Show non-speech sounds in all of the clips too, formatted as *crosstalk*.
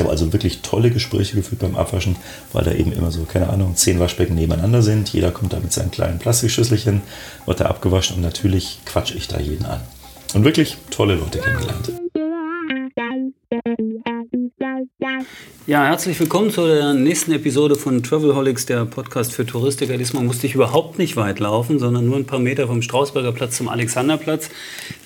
Ich habe also wirklich tolle Gespräche geführt beim Abwaschen, weil da eben immer so, keine Ahnung, zehn Waschbecken nebeneinander sind. Jeder kommt da mit seinen kleinen Plastikschüsselchen, wird da abgewaschen und natürlich quatsche ich da jeden an. Und wirklich tolle Leute kennengelernt. Ja, herzlich willkommen zu der nächsten Episode von Travelholics, der Podcast für Touristiker. Diesmal musste ich überhaupt nicht weit laufen, sondern nur ein paar Meter vom Strausberger Platz zum Alexanderplatz.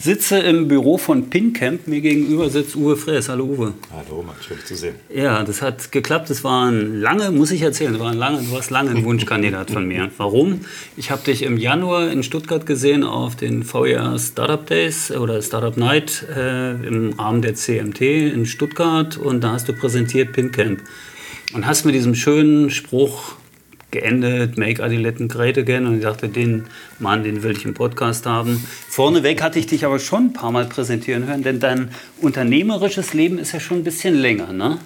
Sitze im Büro von Pincamp. Mir gegenüber sitzt Uwe Frees. Hallo Uwe. Hallo, Max, schön zu sehen. Ja, das hat geklappt. Das war ein lange, muss ich erzählen, das lange, du warst lange ein Wunschkandidat von mir. Warum? Ich habe dich im Januar in Stuttgart gesehen auf den VR Startup Days oder Startup Night äh, im Rahmen der CMT in Stuttgart und da hast du präsentiert Pincamp und hast mit diesem schönen Spruch geendet, Make Adiletten Great Again. Und ich dachte, den Mann, den will ich im Podcast haben. Vorneweg hatte ich dich aber schon ein paar Mal präsentieren hören, denn dein unternehmerisches Leben ist ja schon ein bisschen länger, ne?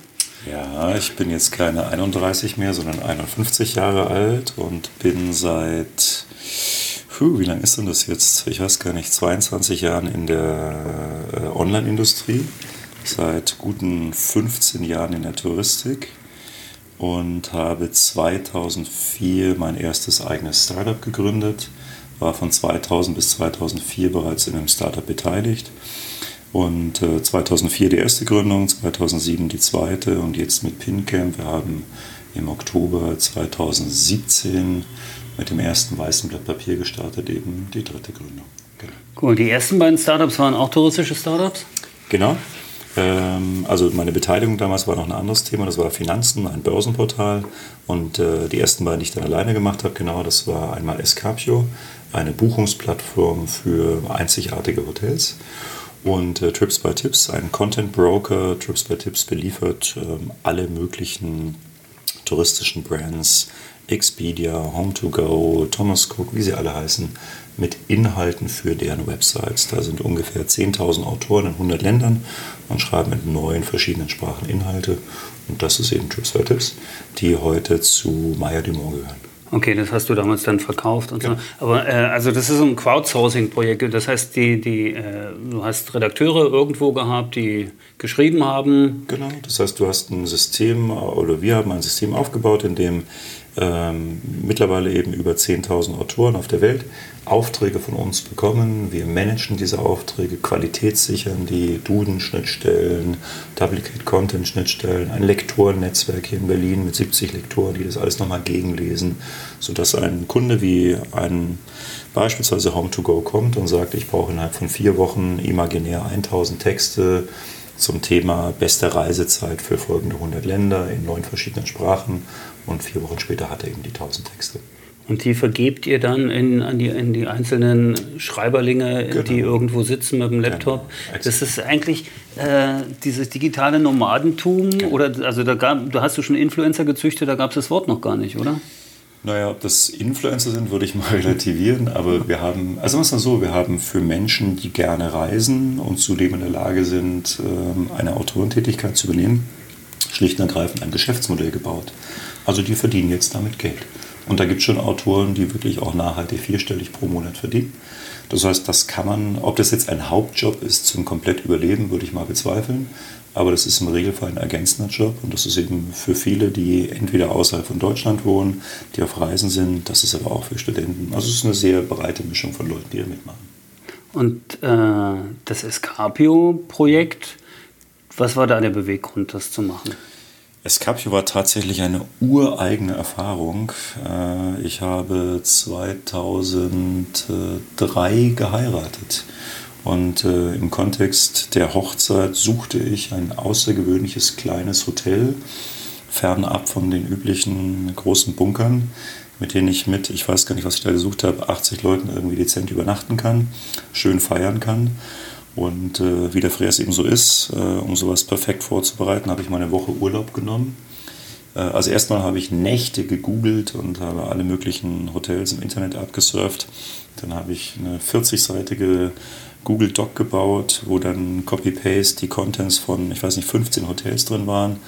Ja, ich bin jetzt keine 31 mehr, sondern 51 Jahre alt und bin seit, puh, wie lange ist denn das jetzt? Ich weiß gar nicht, 22 Jahren in der äh, Online-Industrie, seit guten 15 Jahren in der Touristik und habe 2004 mein erstes eigenes Startup gegründet, war von 2000 bis 2004 bereits in einem Startup beteiligt und äh, 2004 die erste Gründung, 2007 die zweite und jetzt mit PinCamp. Wir haben im Oktober 2017 mit dem ersten weißen Blatt Papier gestartet, eben die dritte Gründung. Genau. Cool, die ersten beiden Startups waren auch touristische Startups? Genau, ähm, also meine Beteiligung damals war noch ein anderes Thema, das war Finanzen, ein Börsenportal. Und äh, die ersten beiden, die ich dann alleine gemacht habe, genau, das war einmal Escapio, eine Buchungsplattform für einzigartige Hotels. Und äh, Trips by Tips, ein Content Broker. Trips by Tips beliefert ähm, alle möglichen touristischen Brands, Expedia, Home2Go, Thomas Cook, wie sie alle heißen, mit Inhalten für deren Websites. Da sind ungefähr 10.000 Autoren in 100 Ländern und schreiben in neun verschiedenen Sprachen Inhalte. Und das ist eben Trips for Tips, die heute zu Maya Dumont gehören. Okay, das hast du damals dann verkauft und ja. so. Aber äh, also das ist ein Crowdsourcing-Projekt. Das heißt, die, die, äh, du hast Redakteure irgendwo gehabt, die geschrieben haben. Genau. Das heißt, du hast ein System oder wir haben ein System aufgebaut, in dem ähm, mittlerweile eben über 10.000 Autoren auf der Welt Aufträge von uns bekommen. Wir managen diese Aufträge, qualitätssichern die Duden-Schnittstellen, Duplicate Content-Schnittstellen, ein Lektorennetzwerk hier in Berlin mit 70 Lektoren, die das alles nochmal gegenlesen, sodass ein Kunde wie ein beispielsweise Home2Go kommt und sagt, ich brauche innerhalb von vier Wochen imaginär 1000 Texte zum Thema beste Reisezeit für folgende 100 Länder in neun verschiedenen Sprachen und vier Wochen später hat er eben die 1000 Texte. Und die vergebt ihr dann in, an die, in die einzelnen Schreiberlinge, genau. die irgendwo sitzen mit dem Laptop. Genau. Das ist eigentlich äh, dieses digitale Nomadentum. Genau. Oder also da gab, du hast du schon Influencer gezüchtet, da gab es das Wort noch gar nicht, oder? Naja, ob das Influencer sind, würde ich mal *laughs* relativieren. Aber wir haben, also mal so, wir haben für Menschen, die gerne reisen und zudem in der Lage sind, ähm, eine Autorentätigkeit zu übernehmen, schlicht und ergreifend ein Geschäftsmodell gebaut. Also die verdienen jetzt damit Geld. Und da gibt es schon Autoren, die wirklich auch nachhaltig vierstellig pro Monat verdienen. Das heißt, das kann man, ob das jetzt ein Hauptjob ist zum komplett Überleben, würde ich mal bezweifeln. Aber das ist im Regelfall ein ergänzender Job und das ist eben für viele, die entweder außerhalb von Deutschland wohnen, die auf Reisen sind. Das ist aber auch für Studenten. Also es ist eine sehr breite Mischung von Leuten, die da mitmachen. Und äh, das Escapio-Projekt, was war da der Beweggrund, das zu machen? Escapio war tatsächlich eine ureigene Erfahrung. Äh, ich habe 2003 geheiratet und äh, im Kontext der Hochzeit suchte ich ein außergewöhnliches kleines Hotel, fernab von den üblichen großen Bunkern, mit denen ich mit, ich weiß gar nicht, was ich da gesucht habe, 80 Leuten irgendwie dezent übernachten kann, schön feiern kann. Und äh, wie der Fräs eben so ist, äh, um sowas perfekt vorzubereiten, habe ich mal eine Woche Urlaub genommen. Äh, also erstmal habe ich Nächte gegoogelt und habe alle möglichen Hotels im Internet abgesurft. Dann habe ich eine 40-seitige Google Doc gebaut, wo dann Copy-Paste die Contents von, ich weiß nicht, 15 Hotels drin waren. Und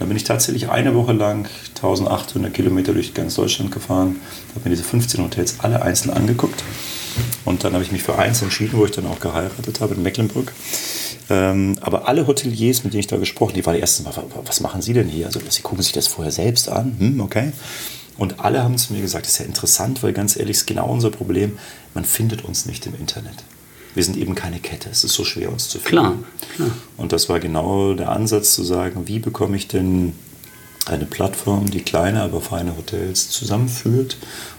dann bin ich tatsächlich eine Woche lang 1800 Kilometer durch ganz Deutschland gefahren, habe mir diese 15 Hotels alle einzeln angeguckt. Und dann habe ich mich für eins entschieden, wo ich dann auch geheiratet habe in Mecklenburg. Ähm, aber alle Hoteliers, mit denen ich da gesprochen habe, die waren die ersten Mal, was machen Sie denn hier? Also Sie gucken sich das vorher selbst an, hm, okay. Und alle haben zu mir gesagt, das ist ja interessant, weil ganz ehrlich, ist genau unser Problem, man findet uns nicht im Internet. Wir sind eben keine Kette, es ist so schwer, uns zu finden. Klar, klar. Und das war genau der Ansatz zu sagen, wie bekomme ich denn eine Plattform, die kleine, aber feine Hotels zusammenführt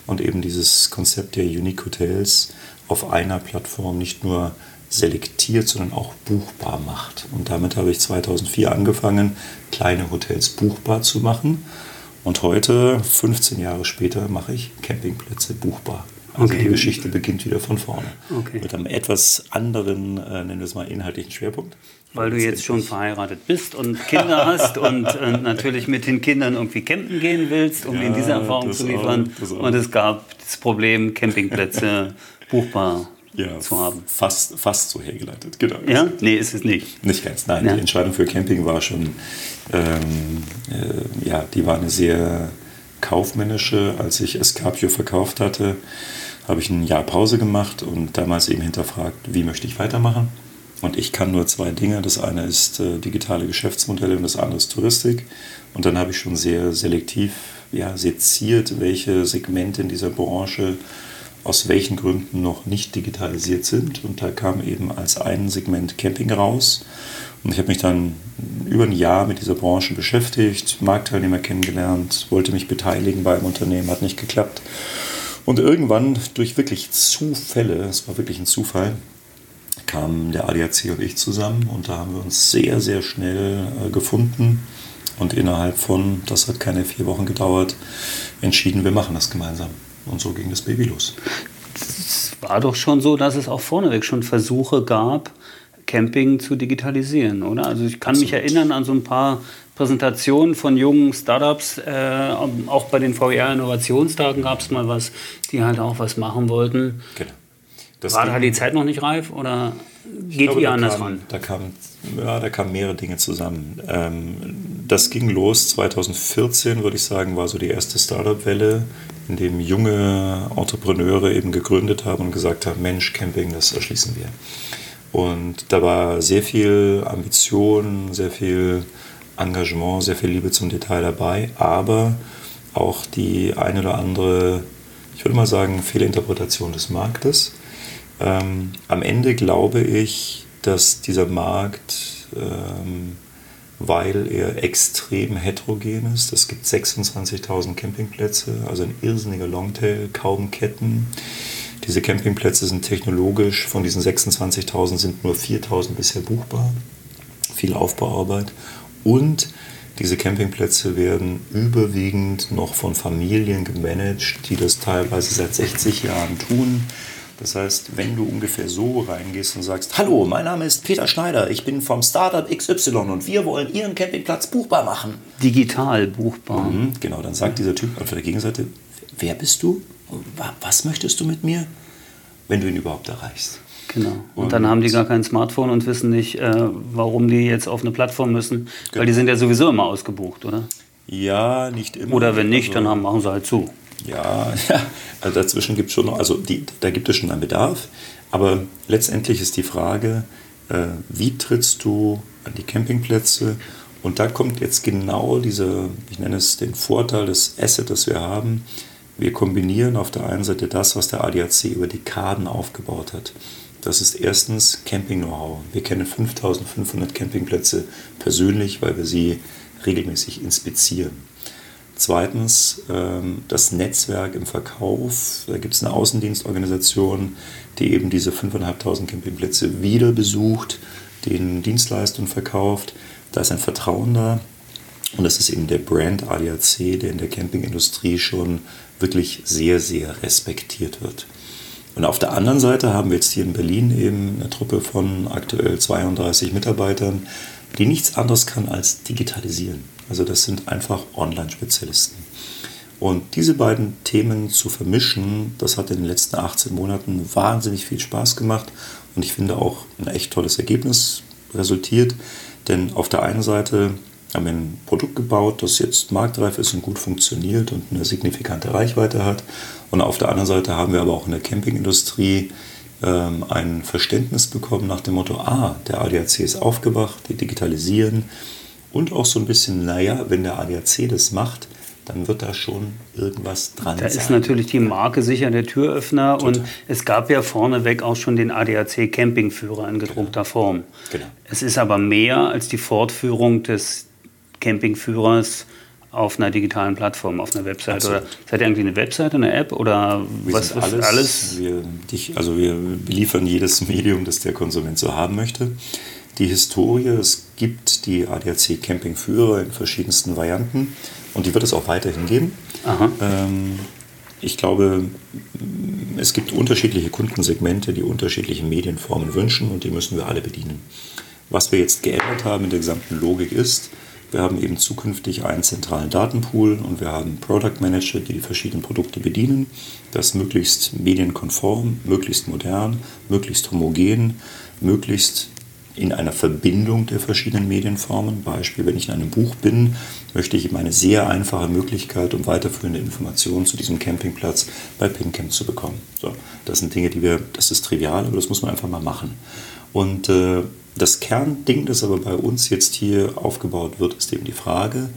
und eben dieses Konzept der Unique Hotels auf einer Plattform nicht nur selektiert, sondern auch buchbar macht. Und damit habe ich 2004 angefangen, kleine Hotels buchbar zu machen. Und heute, 15 Jahre später, mache ich Campingplätze buchbar. Also okay. die Geschichte beginnt wieder von vorne. Okay. Mit einem etwas anderen, äh, nennen wir es mal, inhaltlichen Schwerpunkt. Weil du jetzt schon verheiratet bist und Kinder *laughs* hast und äh, natürlich mit den Kindern irgendwie campen gehen willst, um ja, ihnen diese Erfahrung zu liefern. Auch, und es gab das Problem, Campingplätze *laughs* buchbar ja, zu haben. Fast, fast so hergeleitet, genau. Ja? Nee, ist es nicht. Nicht ganz, nein. Ja. Die Entscheidung für Camping war schon, ähm, äh, ja, die war eine sehr kaufmännische. Als ich Escapio verkauft hatte, habe ich ein Jahr Pause gemacht und damals eben hinterfragt, wie möchte ich weitermachen. Und ich kann nur zwei Dinge. Das eine ist äh, digitale Geschäftsmodelle und das andere ist Touristik. Und dann habe ich schon sehr selektiv ja, seziert, welche Segmente in dieser Branche aus welchen Gründen noch nicht digitalisiert sind. Und da kam eben als ein Segment Camping raus. Und ich habe mich dann über ein Jahr mit dieser Branche beschäftigt, Marktteilnehmer kennengelernt, wollte mich beteiligen bei einem Unternehmen, hat nicht geklappt. Und irgendwann durch wirklich Zufälle, es war wirklich ein Zufall, kamen der ADAC und ich zusammen und da haben wir uns sehr, sehr schnell äh, gefunden und innerhalb von, das hat keine vier Wochen gedauert, entschieden, wir machen das gemeinsam. Und so ging das Baby los. Es war doch schon so, dass es auch vorneweg schon Versuche gab, Camping zu digitalisieren, oder? Also ich kann Absolut. mich erinnern an so ein paar Präsentationen von jungen Startups, äh, auch bei den VR-Innovationstagen gab es mal was, die halt auch was machen wollten. Genau. Das War da die Zeit noch nicht reif oder geht glaube, ihr anders kam, ran? Da kamen ja, da kamen mehrere Dinge zusammen. Ähm, das ging los 2014, würde ich sagen, war so die erste Startup-Welle, in dem junge Entrepreneure eben gegründet haben und gesagt haben, Mensch, Camping, das erschließen wir. Und da war sehr viel Ambition, sehr viel Engagement, sehr viel Liebe zum Detail dabei, aber auch die eine oder andere, ich würde mal sagen, Fehlinterpretation des Marktes. Ähm, am Ende glaube ich, dass dieser Markt, ähm, weil er extrem heterogen ist, es gibt 26.000 Campingplätze, also ein irrsinniger Longtail, kaum Ketten. Diese Campingplätze sind technologisch, von diesen 26.000 sind nur 4.000 bisher buchbar. Viel Aufbauarbeit. Und diese Campingplätze werden überwiegend noch von Familien gemanagt, die das teilweise seit 60 Jahren tun. Das heißt, wenn du ungefähr so reingehst und sagst, hallo, mein Name ist Peter Schneider, ich bin vom Startup XY und wir wollen Ihren Campingplatz buchbar machen. Digital buchbar. Mhm, genau, dann sagt dieser Typ auf der Gegenseite, wer bist du? Was möchtest du mit mir? Wenn du ihn überhaupt erreichst. Genau. Und, und, dann haben die gar kein Smartphone und wissen nicht, äh, warum die jetzt auf eine Plattform müssen, genau. weil die sind ja sowieso immer ausgebucht, oder? Ja, nicht immer. Oder wenn nicht, also, dann haben, machen sie halt zu. Ja, *laughs* ja also dazwischen gibt es schon noch, also die, da gibt es schon einen Bedarf, aber letztendlich ist die Frage, äh, wie trittst du an die Campingplätze? Und da kommt jetzt genau dieser, ich nenne es den Vorteil des Asset, das wir haben. Wir kombinieren auf der einen Seite das, was der ADAC über Dekaden aufgebaut hat. Das ist erstens Camping-Know-how. Wir kennen 5500 Campingplätze persönlich, weil wir sie regelmäßig inspizieren. Zweitens ähm, das Netzwerk im Verkauf. Da gibt es eine Außendienstorganisation, die eben diese 5.500 Campingplätze wieder besucht, den Dienstleistungen verkauft. Da ist ein Vertrauen da. Und das ist eben der Brand ADAC, der in der Campingindustrie schon wirklich sehr, sehr respektiert wird. Und auf der anderen Seite haben wir jetzt hier in Berlin eben eine Truppe von aktuell 32 Mitarbeitern, die nichts anderes kann als digitalisieren. Also das sind einfach Online-Spezialisten. Und diese beiden Themen zu vermischen, das hat in den letzten 18 Monaten wahnsinnig viel Spaß gemacht und ich finde auch ein echt tolles Ergebnis resultiert. Denn auf der einen Seite haben wir ein Produkt gebaut, das jetzt marktreif ist und gut funktioniert und eine signifikante Reichweite hat. Und auf der anderen Seite haben wir aber auch in der Campingindustrie ähm, ein Verständnis bekommen nach dem Motto, ah, der ADAC ist aufgewacht, die digitalisieren und auch so ein bisschen, naja, wenn der ADAC das macht, dann wird da schon irgendwas dran da sein. Da ist natürlich die Marke sicher der Türöffner Total. und es gab ja vorneweg auch schon den ADAC Campingführer in gedruckter genau. Form. Genau. Es ist aber mehr als die Fortführung des Campingführers auf einer digitalen Plattform, auf einer Website? Oder seid ihr irgendwie eine Website, eine App oder wir was ist alles? alles? Wir, dich, also wir beliefern jedes Medium, das der Konsument so haben möchte. Die Historie, es gibt die ADAC Campingführer in verschiedensten Varianten und die wird es auch weiterhin geben. Ähm, ich glaube, es gibt unterschiedliche Kundensegmente, die unterschiedliche Medienformen wünschen und die müssen wir alle bedienen. Was wir jetzt geändert haben in der gesamten Logik ist, wir haben eben zukünftig einen zentralen Datenpool und wir haben Product Manager, die die verschiedenen Produkte bedienen. Das möglichst medienkonform, möglichst modern, möglichst homogen, möglichst in einer Verbindung der verschiedenen Medienformen. Beispiel, wenn ich in einem Buch bin, möchte ich eben eine sehr einfache Möglichkeit, um weiterführende Informationen zu diesem Campingplatz bei PinCamp zu bekommen. So, das sind Dinge, die wir, das ist trivial, aber das muss man einfach mal machen. Und äh, das Kernding, das aber bei uns jetzt hier aufgebaut wird, ist eben die Frage,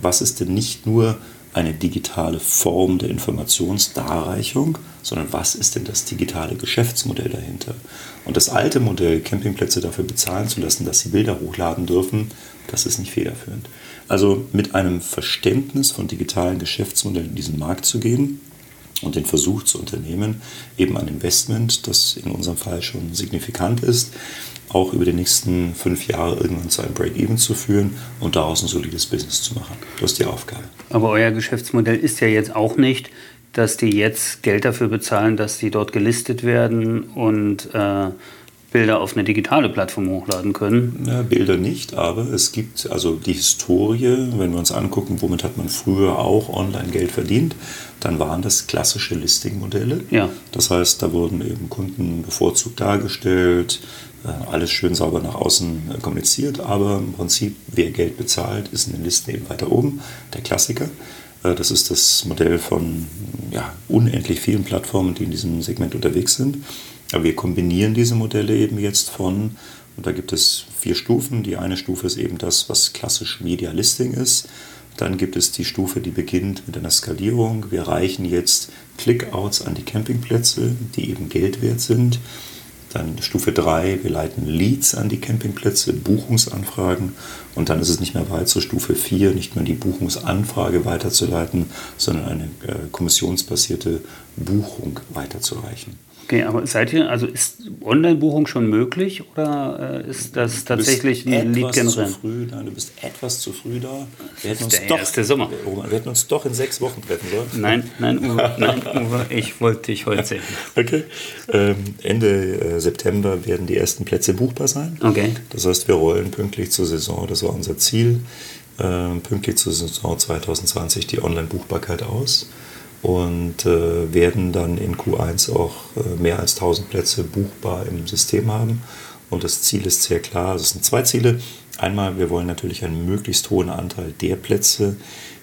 was ist denn nicht nur eine digitale Form der Informationsdarreichung, sondern was ist denn das digitale Geschäftsmodell dahinter? Und das alte Modell, Campingplätze dafür bezahlen zu lassen, dass sie Bilder hochladen dürfen, das ist nicht federführend. Also mit einem Verständnis von digitalen Geschäftsmodellen in diesen Markt zu gehen, und den Versuch zu unternehmen, eben ein Investment, das in unserem Fall schon signifikant ist, auch über die nächsten fünf Jahre irgendwann zu einem Break-Even zu führen und daraus ein solides Business zu machen. Das ist die Aufgabe. Aber euer Geschäftsmodell ist ja jetzt auch nicht, dass die jetzt Geld dafür bezahlen, dass die dort gelistet werden und äh, Bilder auf eine digitale Plattform hochladen können? Ja, Bilder nicht, aber es gibt also die Historie, wenn wir uns angucken, womit hat man früher auch online Geld verdient, dann waren das klassische Listing-Modelle. Ja. Das heißt, da wurden eben Kunden bevorzugt dargestellt, äh, alles schön sauber nach außen äh, kommuniziert, aber im Prinzip, wer Geld bezahlt, ist in den Listen eben weiter oben, der Klassiker. Äh, das ist das Modell von ja, unendlich vielen Plattformen, die in diesem Segment unterwegs sind. Aber wir kombinieren diese Modelle eben jetzt von, und da gibt es vier Stufen. Die eine Stufe ist eben das, was klassisch Media Listing ist. Dann gibt es die Stufe, die beginnt mit einer Skalierung. Wir reichen jetzt Clickouts an die Campingplätze, die eben Geld wert sind. Dann Stufe 3, wir leiten Leads an die Campingplätze, Buchungsanfragen. Und dann ist es nicht mehr weit zur Stufe 4, nicht mehr die Buchungsanfrage weiterzuleiten, sondern eine äh, kommissionsbasierte Buchung weiterzureichen. Okay, aber seid ihr, also ist Online-Buchung schon möglich oder äh, ist das tatsächlich ein Lied generell? Zu früh, nein, du bist etwas zu früh da. Wir hätten, uns der doch, erste Sommer. wir hätten uns doch in sechs Wochen treffen sollen. Nein, nein, Uwe, *laughs* nein, Uwe ich wollte dich heute sehen. Okay. Ähm, Ende äh, September werden die ersten Plätze buchbar sein. Okay. Das heißt, wir rollen pünktlich zur Saison, das war unser Ziel, äh, pünktlich zur Saison 2020 die Online-Buchbarkeit aus und äh, werden dann in Q1 auch äh, mehr als 1000 Plätze buchbar im System haben. Und das Ziel ist sehr klar, es sind zwei Ziele. Einmal, wir wollen natürlich einen möglichst hohen Anteil der Plätze,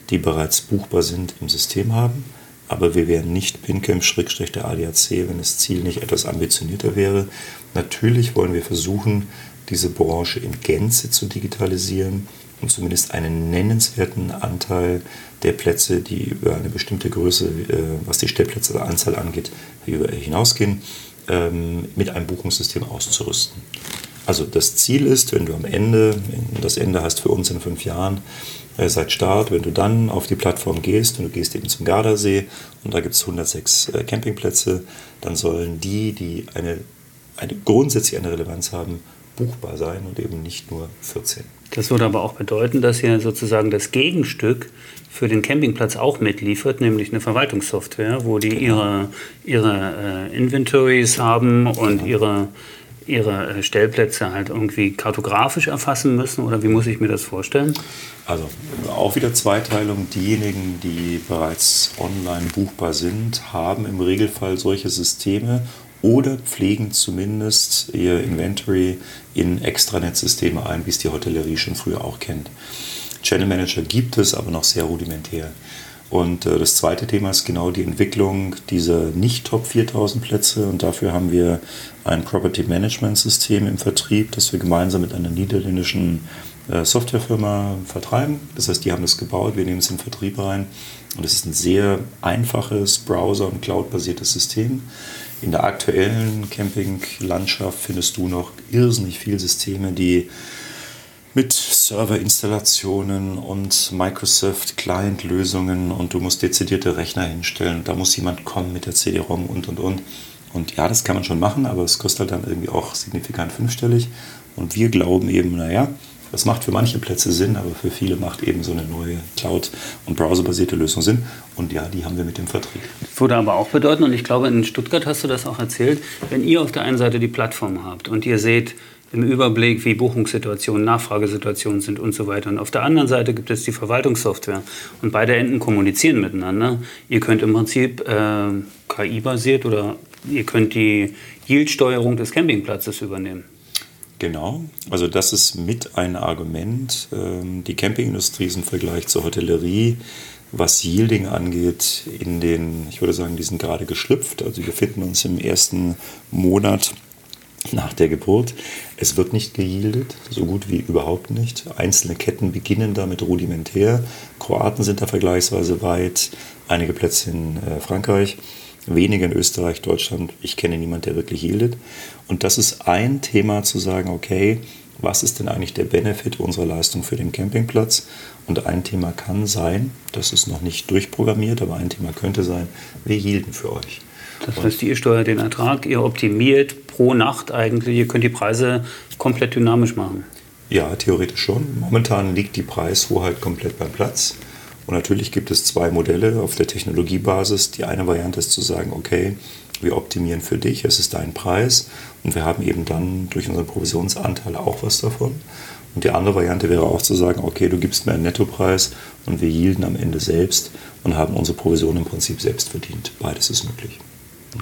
die bereits buchbar sind, im System haben. Aber wir wären nicht PinCamp-der ADAC, wenn das Ziel nicht etwas ambitionierter wäre. Natürlich wollen wir versuchen, diese Branche in Gänze zu digitalisieren und zumindest einen nennenswerten Anteil der Plätze, die über eine bestimmte Größe, äh, was die Stellplätzeanzahl angeht, hinausgehen, ähm, mit einem Buchungssystem auszurüsten. Also das Ziel ist, wenn du am Ende, das Ende hast für uns in fünf Jahren, äh, seit Start, wenn du dann auf die Plattform gehst und du gehst eben zum Gardasee und da gibt es 106 äh, Campingplätze, dann sollen die, die eine, eine grundsätzlich eine Relevanz haben, buchbar sein und eben nicht nur 14. Das würde aber auch bedeuten, dass ihr sozusagen das Gegenstück für den Campingplatz auch mitliefert, nämlich eine Verwaltungssoftware, wo die genau. ihre, ihre äh, Inventories haben und genau. ihre, ihre äh, Stellplätze halt irgendwie kartografisch erfassen müssen oder wie muss ich mir das vorstellen? Also auch wieder Zweiteilung. Diejenigen, die bereits online buchbar sind, haben im Regelfall solche Systeme oder pflegen zumindest ihr Inventory in Extranet-Systeme ein, wie es die Hotellerie schon früher auch kennt. Channel Manager gibt es, aber noch sehr rudimentär. Und äh, das zweite Thema ist genau die Entwicklung dieser nicht-Top 4000 Plätze. Und dafür haben wir ein Property Management System im Vertrieb, das wir gemeinsam mit einer niederländischen äh, Softwarefirma vertreiben. Das heißt, die haben das gebaut, wir nehmen es in den Vertrieb rein. Und es ist ein sehr einfaches Browser- und Cloud-basiertes System. In der aktuellen Campinglandschaft findest du noch irrsinnig viele Systeme, die mit Serverinstallationen und Microsoft Client-Lösungen und du musst dezidierte Rechner hinstellen. Da muss jemand kommen mit der CD-ROM und und und. Und ja, das kann man schon machen, aber es kostet halt dann irgendwie auch signifikant fünfstellig. Und wir glauben eben, naja, das macht für manche Plätze Sinn, aber für viele macht eben so eine neue Cloud- und browserbasierte Lösung Sinn. Und ja, die haben wir mit dem Vertrieb. Würde aber auch bedeuten, und ich glaube, in Stuttgart hast du das auch erzählt, wenn ihr auf der einen Seite die Plattform habt und ihr seht, im Überblick, wie Buchungssituationen, Nachfragesituationen sind und so weiter. Und auf der anderen Seite gibt es die Verwaltungssoftware. Und beide Enden kommunizieren miteinander. Ihr könnt im Prinzip äh, KI-basiert oder ihr könnt die Yield-Steuerung des Campingplatzes übernehmen. Genau, also das ist mit ein Argument. Ähm, die Campingindustrie ist im Vergleich zur Hotellerie, was Yielding angeht, in den, ich würde sagen, die sind gerade geschlüpft. Also wir befinden uns im ersten Monat nach der Geburt. Es wird nicht geyieldet, so gut wie überhaupt nicht. Einzelne Ketten beginnen damit rudimentär. Kroaten sind da vergleichsweise weit, einige Plätze in äh, Frankreich, wenige in Österreich, Deutschland. Ich kenne niemanden, der wirklich yieldet. Und das ist ein Thema zu sagen, okay, was ist denn eigentlich der Benefit unserer Leistung für den Campingplatz? Und ein Thema kann sein, das ist noch nicht durchprogrammiert, aber ein Thema könnte sein, wir yielden für euch. Das heißt, ihr steuert den Ertrag, ihr optimiert pro Nacht eigentlich, ihr könnt die Preise komplett dynamisch machen. Ja, theoretisch schon. Momentan liegt die Preishoheit komplett beim Platz. Und natürlich gibt es zwei Modelle auf der Technologiebasis. Die eine Variante ist zu sagen, okay, wir optimieren für dich, es ist dein Preis und wir haben eben dann durch unsere Provisionsanteile auch was davon. Und die andere Variante wäre auch zu sagen, okay, du gibst mir einen Nettopreis und wir yielden am Ende selbst und haben unsere Provision im Prinzip selbst verdient. Beides ist möglich.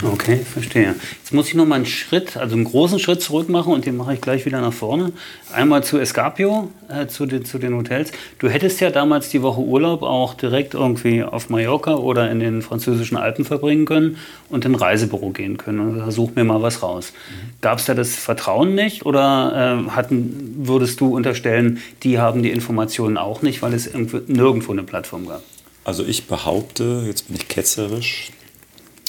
Okay, verstehe. Jetzt muss ich noch mal einen Schritt, also einen großen Schritt zurück machen und den mache ich gleich wieder nach vorne. Einmal zu Escapio, äh, zu, den, zu den Hotels. Du hättest ja damals die Woche Urlaub auch direkt irgendwie auf Mallorca oder in den französischen Alpen verbringen können und in ein Reisebüro gehen können und such mir mal was raus. Mhm. Gab es da das Vertrauen nicht oder äh, hatten, würdest du unterstellen, die haben die Informationen auch nicht, weil es nirgendwo eine Plattform gab? Also ich behaupte, jetzt bin ich ketzerisch,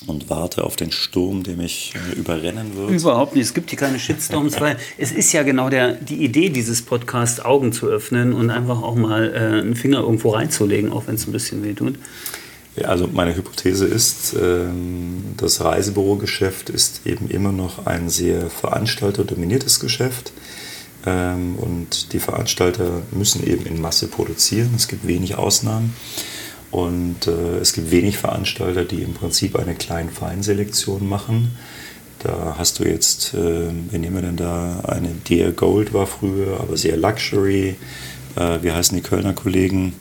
und warte auf den Sturm, der mich äh, überrennen wird. Überhaupt nicht. Es gibt hier keine Shitstorms, weil *laughs* es ist ja genau der, die Idee dieses Podcasts, Augen zu öffnen und einfach auch mal äh, einen Finger irgendwo reinzulegen, auch wenn es ein bisschen weh tut. Ja, also meine Hypothese ist, ähm, das Reisebürogeschäft ist eben immer noch ein sehr veranstalterdominiertes Geschäft. Ähm, und die Veranstalter müssen eben in Masse produzieren. Es gibt wenig Ausnahmen. Und äh, es gibt wenig Veranstalter, die im Prinzip eine kleine Feinselektion machen. Da hast du jetzt, äh, wen nehmen wir denn da? Eine DR Gold war früher, aber sehr Luxury. Äh, wie heißen die Kölner Kollegen?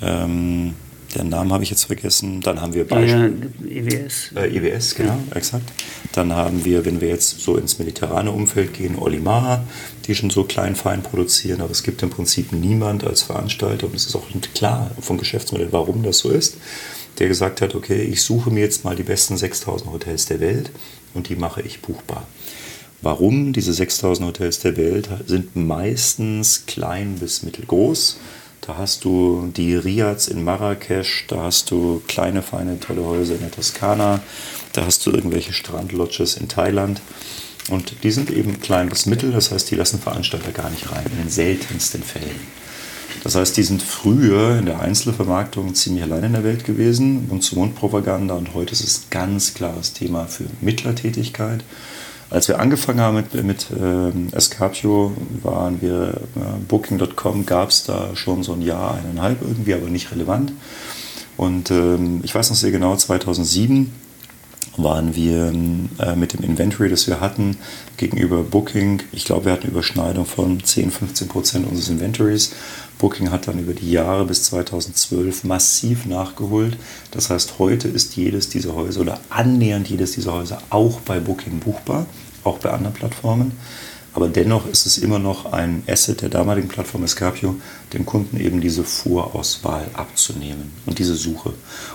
Ähm, den Namen habe ich jetzt vergessen. Dann haben wir Beispiel, ja, EWS. Äh, EWS, genau, ja. exakt. Dann haben wir, wenn wir jetzt so ins mediterrane Umfeld gehen, Olimar, die schon so klein fein produzieren. Aber es gibt im Prinzip niemand als Veranstalter, und es ist auch klar vom Geschäftsmodell, warum das so ist, der gesagt hat, okay, ich suche mir jetzt mal die besten 6000 Hotels der Welt und die mache ich buchbar. Warum? Diese 6000 Hotels der Welt sind meistens klein bis mittelgroß da hast du die Riads in Marrakesch, da hast du kleine, feine, tolle Häuser in der Toskana, da hast du irgendwelche Strandlodges in Thailand. Und die sind eben klein bis mittel, das heißt, die lassen Veranstalter gar nicht rein, in den seltensten Fällen. Das heißt, die sind früher in der Einzelvermarktung ziemlich allein in der Welt gewesen und zur Mundpropaganda und heute ist es ganz klares Thema für Mittlertätigkeit. Als wir angefangen haben mit, mit ähm, Escapio, waren wir, äh, Booking.com gab es da schon so ein Jahr, eineinhalb irgendwie, aber nicht relevant. Und ähm, ich weiß noch sehr genau, 2007 waren wir äh, mit dem Inventory, das wir hatten, gegenüber Booking, ich glaube, wir hatten Überschneidung von 10, 15 Prozent unseres Inventories. Booking hat dann über die Jahre bis 2012 massiv nachgeholt. Das heißt, heute ist jedes dieser Häuser oder annähernd jedes dieser Häuser auch bei Booking buchbar, auch bei anderen Plattformen. Aber dennoch ist es immer noch ein Asset der damaligen Plattform Escapio, dem Kunden eben diese Vorauswahl abzunehmen und diese Suche.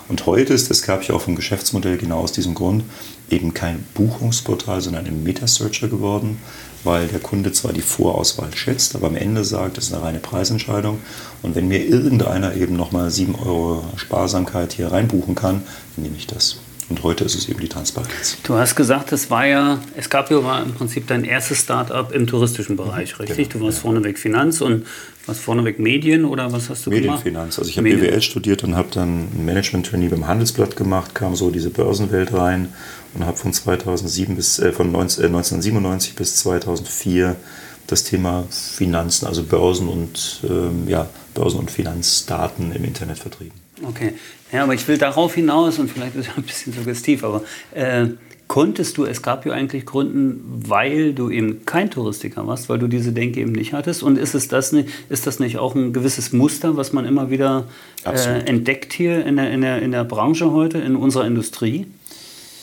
Und heute ist Escapio auch vom Geschäftsmodell genau aus diesem Grund eben kein Buchungsportal, sondern ein Meta-Searcher geworden, weil der Kunde zwar die Vorauswahl schätzt, aber am Ende sagt, es ist eine reine Preisentscheidung. Und wenn mir irgendeiner eben nochmal 7 Euro Sparsamkeit hier reinbuchen kann, dann nehme ich das. Und heute ist es eben die Transparenz. Du hast gesagt, es war ja, Escapio war im Prinzip dein erstes Startup im touristischen Bereich, mhm, richtig? Genau, du warst ja. vorneweg Finanz und warst vorneweg Medien oder was hast du Medien, gemacht? Medienfinanz. Also ich habe BWL studiert und habe dann ein Management-Trainee beim Handelsblatt gemacht, kam so diese Börsenwelt rein und habe von 2007 bis äh, von 19, äh, 1997 bis 2004 das Thema Finanzen, also Börsen und ähm, ja, Börsen und Finanzdaten im Internet vertrieben. Okay, ja, aber ich will darauf hinaus und vielleicht ist es *laughs* ein bisschen suggestiv, aber äh, konntest du Escapio eigentlich gründen, weil du eben kein Touristiker warst, weil du diese Denke eben nicht hattest? Und ist, es das, nicht, ist das nicht auch ein gewisses Muster, was man immer wieder äh, entdeckt hier in der, in, der, in der Branche heute, in unserer Industrie?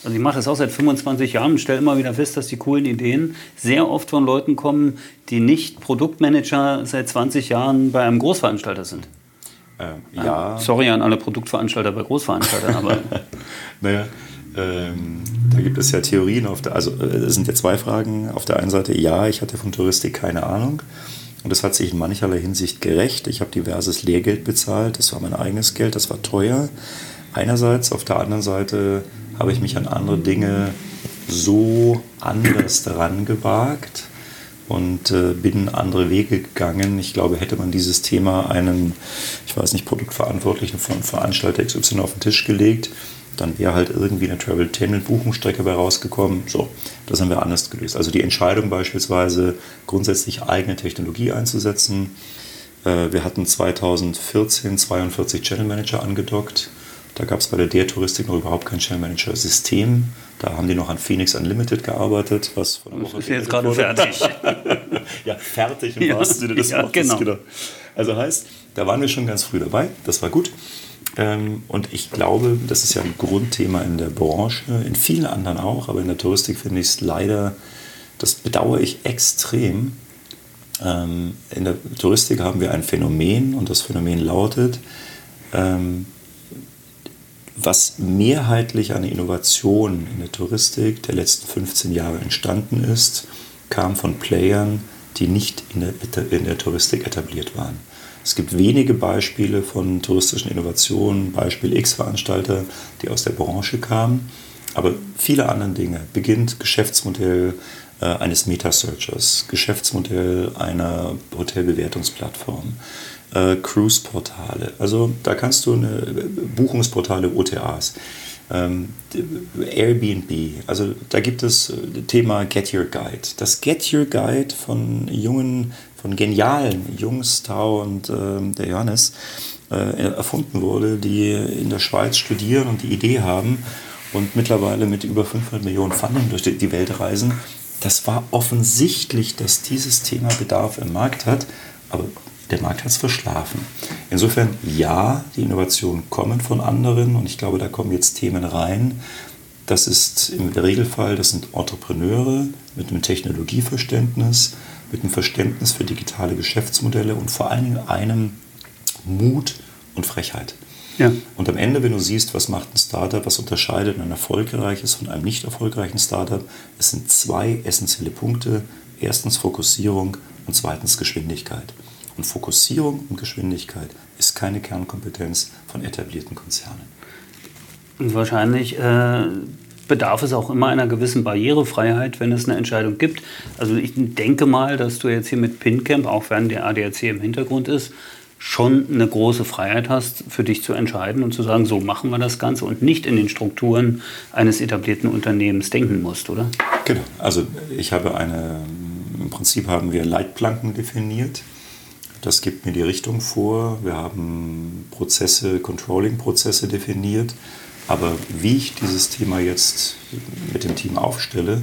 Also ich mache das auch seit 25 Jahren und stelle immer wieder fest, dass die coolen Ideen sehr oft von Leuten kommen, die nicht Produktmanager seit 20 Jahren bei einem Großveranstalter sind. Ähm, ja. Sorry an alle Produktveranstalter bei Großveranstaltern, aber. *laughs* naja, ähm, da gibt es ja Theorien. Auf der, also, äh, es sind ja zwei Fragen. Auf der einen Seite, ja, ich hatte von Touristik keine Ahnung. Und das hat sich in mancherlei Hinsicht gerecht. Ich habe diverses Lehrgeld bezahlt. Das war mein eigenes Geld. Das war teuer. Einerseits. Auf der anderen Seite habe ich mich an andere Dinge so anders dran gewagt und äh, bin andere Wege gegangen. Ich glaube, hätte man dieses Thema einem, ich weiß nicht, Produktverantwortlichen von Veranstalter XY auf den Tisch gelegt, dann wäre halt irgendwie eine Travel-Tainment-Buchungsstrecke bei rausgekommen. So, das haben wir anders gelöst. Also die Entscheidung beispielsweise, grundsätzlich eigene Technologie einzusetzen. Äh, wir hatten 2014 42 Channel Manager angedockt. Da gab es bei der DR-Touristik noch überhaupt kein Channel Manager-System. Da haben die noch an Phoenix Unlimited gearbeitet, was von der Woche ist jetzt gerade fertig. *laughs* ja, fertig im ja, wahrsten Sinne des ja, Wortes. Genau. genau. Also heißt, da waren wir schon ganz früh dabei. Das war gut. Ähm, und ich glaube, das ist ja ein Grundthema in der Branche, in vielen anderen auch, aber in der Touristik finde ich es leider, das bedauere ich extrem. Ähm, in der Touristik haben wir ein Phänomen und das Phänomen lautet, ähm, was mehrheitlich an Innovation in der Touristik der letzten 15 Jahre entstanden ist, kam von Playern, die nicht in der, in der Touristik etabliert waren. Es gibt wenige Beispiele von touristischen Innovationen, Beispiel X-Veranstalter, die aus der Branche kamen, aber viele andere Dinge. Beginnt Geschäftsmodell äh, eines Meta-Searchers, Geschäftsmodell einer Hotelbewertungsplattform, äh, Cruise-Portale. Also da kannst du eine Buchungsportale, OTAs. Ähm, Airbnb, also da gibt es äh, Thema Get Your Guide. Das Get Your Guide von jungen, von genialen Jungs, Tau und äh, der Johannes, äh, erfunden wurde, die in der Schweiz studieren und die Idee haben und mittlerweile mit über 500 Millionen Funding durch die Welt reisen. Das war offensichtlich, dass dieses Thema Bedarf im Markt hat, aber der Markt hat es verschlafen. Insofern ja, die Innovationen kommen von anderen und ich glaube, da kommen jetzt Themen rein. Das ist im Regelfall, das sind Entrepreneure mit einem Technologieverständnis, mit einem Verständnis für digitale Geschäftsmodelle und vor allen Dingen einem Mut und Frechheit. Ja. Und am Ende, wenn du siehst, was macht ein Startup, was unterscheidet ein erfolgreiches von einem nicht erfolgreichen Startup, es sind zwei essentielle Punkte. Erstens Fokussierung und zweitens Geschwindigkeit. Und Fokussierung und Geschwindigkeit ist keine Kernkompetenz von etablierten Konzernen. Und wahrscheinlich äh, bedarf es auch immer einer gewissen Barrierefreiheit, wenn es eine Entscheidung gibt. Also ich denke mal, dass du jetzt hier mit PinCamp, auch wenn der ADAC im Hintergrund ist, schon eine große Freiheit hast, für dich zu entscheiden und zu sagen, so machen wir das Ganze und nicht in den Strukturen eines etablierten Unternehmens denken musst, oder? Genau. Also ich habe eine, im Prinzip haben wir Leitplanken definiert das gibt mir die Richtung vor. Wir haben Prozesse, Controlling-Prozesse definiert. Aber wie ich dieses Thema jetzt mit dem Team aufstelle,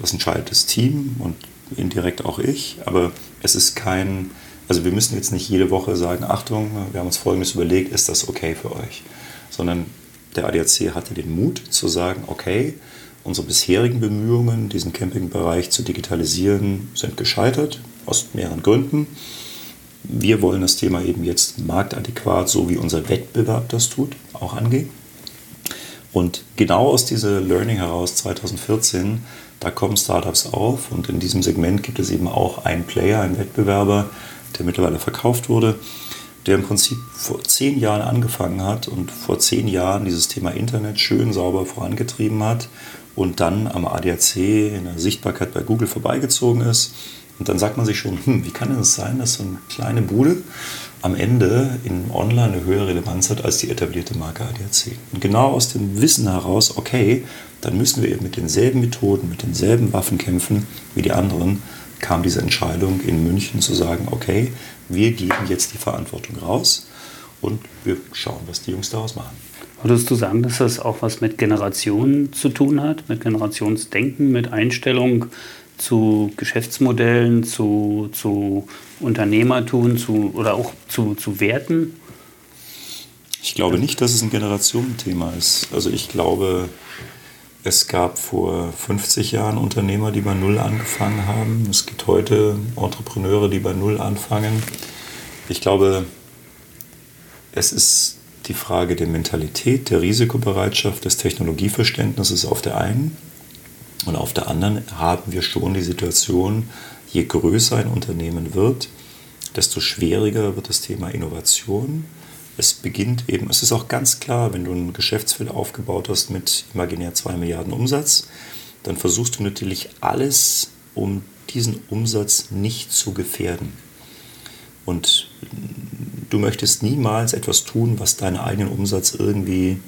das entscheidet das Team und indirekt auch ich. Aber es ist kein, also wir müssen jetzt nicht jede Woche sagen, Achtung, wir haben uns Folgendes überlegt, ist das okay für euch? Sondern der ADAC hatte den Mut zu sagen, okay, unsere bisherigen Bemühungen, diesen Campingbereich zu digitalisieren, sind gescheitert, aus mehreren Gründen. Wir wollen das Thema eben jetzt marktadäquat, so wie unser Wettbewerb das tut, auch angehen. Und genau aus dieser Learning heraus 2014, da kommen Startups auf und in diesem Segment gibt es eben auch einen Player, einen Wettbewerber, der mittlerweile verkauft wurde, der im Prinzip vor zehn Jahren angefangen hat und vor zehn Jahren dieses Thema Internet schön sauber vorangetrieben hat und dann am ADAC in der Sichtbarkeit bei Google vorbeigezogen ist. Und dann sagt man sich schon, hm, wie kann es sein, dass so eine kleine Bude am Ende in Online eine höhere Relevanz hat als die etablierte Marke ADAC. Und genau aus dem Wissen heraus, okay, dann müssen wir eben mit denselben Methoden, mit denselben Waffen kämpfen wie die anderen, kam diese Entscheidung in München zu sagen, okay, wir geben jetzt die Verantwortung raus und wir schauen, was die Jungs daraus machen. Würdest du sagen, dass das auch was mit Generationen zu tun hat, mit Generationsdenken, mit Einstellung zu Geschäftsmodellen, zu, zu Unternehmertum zu, oder auch zu, zu Werten? Ich glaube nicht, dass es ein Generationenthema ist. Also ich glaube, es gab vor 50 Jahren Unternehmer, die bei Null angefangen haben. Es gibt heute Entrepreneure, die bei Null anfangen. Ich glaube, es ist die Frage der Mentalität, der Risikobereitschaft, des Technologieverständnisses auf der einen. Und auf der anderen haben wir schon die Situation, je größer ein Unternehmen wird, desto schwieriger wird das Thema Innovation. Es beginnt eben, es ist auch ganz klar, wenn du ein Geschäftsfeld aufgebaut hast mit imaginär 2 Milliarden Umsatz, dann versuchst du natürlich alles, um diesen Umsatz nicht zu gefährden. Und du möchtest niemals etwas tun, was deinen eigenen Umsatz irgendwie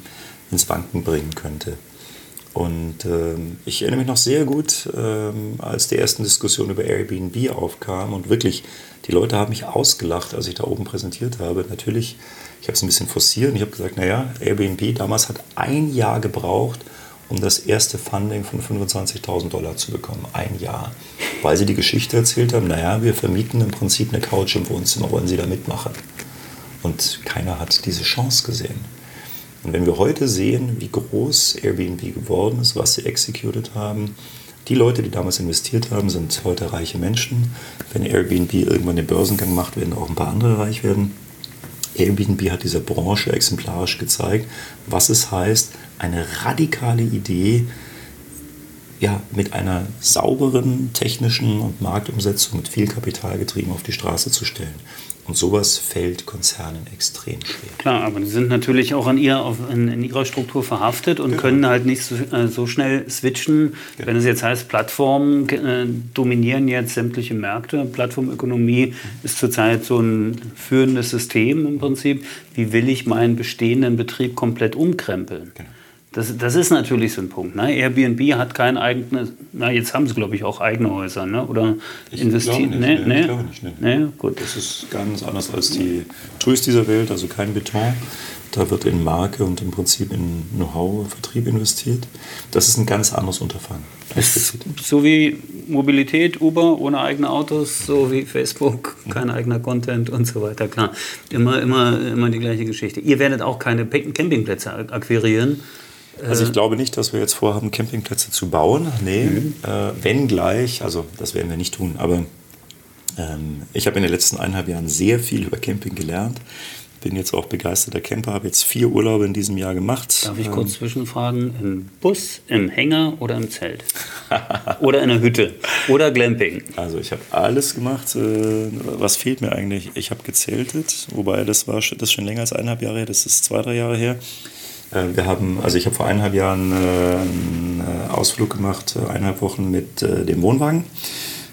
ins Wanken bringen könnte. Und ähm, ich erinnere mich noch sehr gut, ähm, als die ersten Diskussionen über Airbnb aufkamen und wirklich, die Leute haben mich ausgelacht, als ich da oben präsentiert habe. Natürlich, ich habe es ein bisschen forciert und ich habe gesagt, naja, Airbnb damals hat ein Jahr gebraucht, um das erste Funding von 25.000 Dollar zu bekommen. Ein Jahr. Weil sie die Geschichte erzählt haben, naja, wir vermieten im Prinzip eine Couch im Wohnzimmer, wollen Sie da mitmachen? Und keiner hat diese Chance gesehen. Und wenn wir heute sehen, wie groß Airbnb geworden ist, was sie executed haben, die Leute, die damals investiert haben, sind heute reiche Menschen. Wenn Airbnb irgendwann den Börsengang macht, werden auch ein paar andere reich werden. Airbnb hat dieser Branche exemplarisch gezeigt, was es heißt, eine radikale Idee ja, mit einer sauberen technischen und Marktumsetzung mit viel Kapital getrieben auf die Straße zu stellen. Und sowas fällt Konzernen extrem schwer. Klar, aber die sind natürlich auch an ihr, auf, in, in ihrer Struktur verhaftet und genau. können halt nicht so, äh, so schnell switchen. Genau. Wenn es jetzt heißt, Plattformen äh, dominieren jetzt sämtliche Märkte, Plattformökonomie mhm. ist zurzeit so ein führendes System im Prinzip. Wie will ich meinen bestehenden Betrieb komplett umkrempeln? Genau. Das, das ist natürlich so ein Punkt. Ne? Airbnb hat kein eigenes, na jetzt haben sie glaube ich auch eigene Häuser, ne? oder investieren? Nee, nee, nee, ich nicht. Nee. nee. gut. Das ist ganz anders als die TUIs dieser Welt, also kein Beton. Da wird in Marke und im Prinzip in Know-how, Vertrieb investiert. Das ist ein ganz anderes Unterfangen. So wie Mobilität, Uber ohne eigene Autos, so wie Facebook, kein eigener Content und so weiter. Klar, immer, immer, immer die gleiche Geschichte. Ihr werdet auch keine Campingplätze akquirieren also ich glaube nicht, dass wir jetzt vorhaben, Campingplätze zu bauen. Nee, mhm. äh, wenn gleich, also das werden wir nicht tun, aber ähm, ich habe in den letzten eineinhalb Jahren sehr viel über Camping gelernt. Bin jetzt auch begeisterter Camper, habe jetzt vier Urlaube in diesem Jahr gemacht. Darf ich ähm, kurz zwischenfragen? Im Bus, im Hänger oder im Zelt? *laughs* oder in der Hütte? Oder Glamping? Also ich habe alles gemacht. Äh, was fehlt mir eigentlich? Ich habe gezeltet, wobei das war das ist schon länger als eineinhalb Jahre her, das ist zwei, drei Jahre her. Äh, wir haben, also ich habe vor eineinhalb Jahren äh, einen äh, Ausflug gemacht, eineinhalb Wochen mit dem Wohnwagen.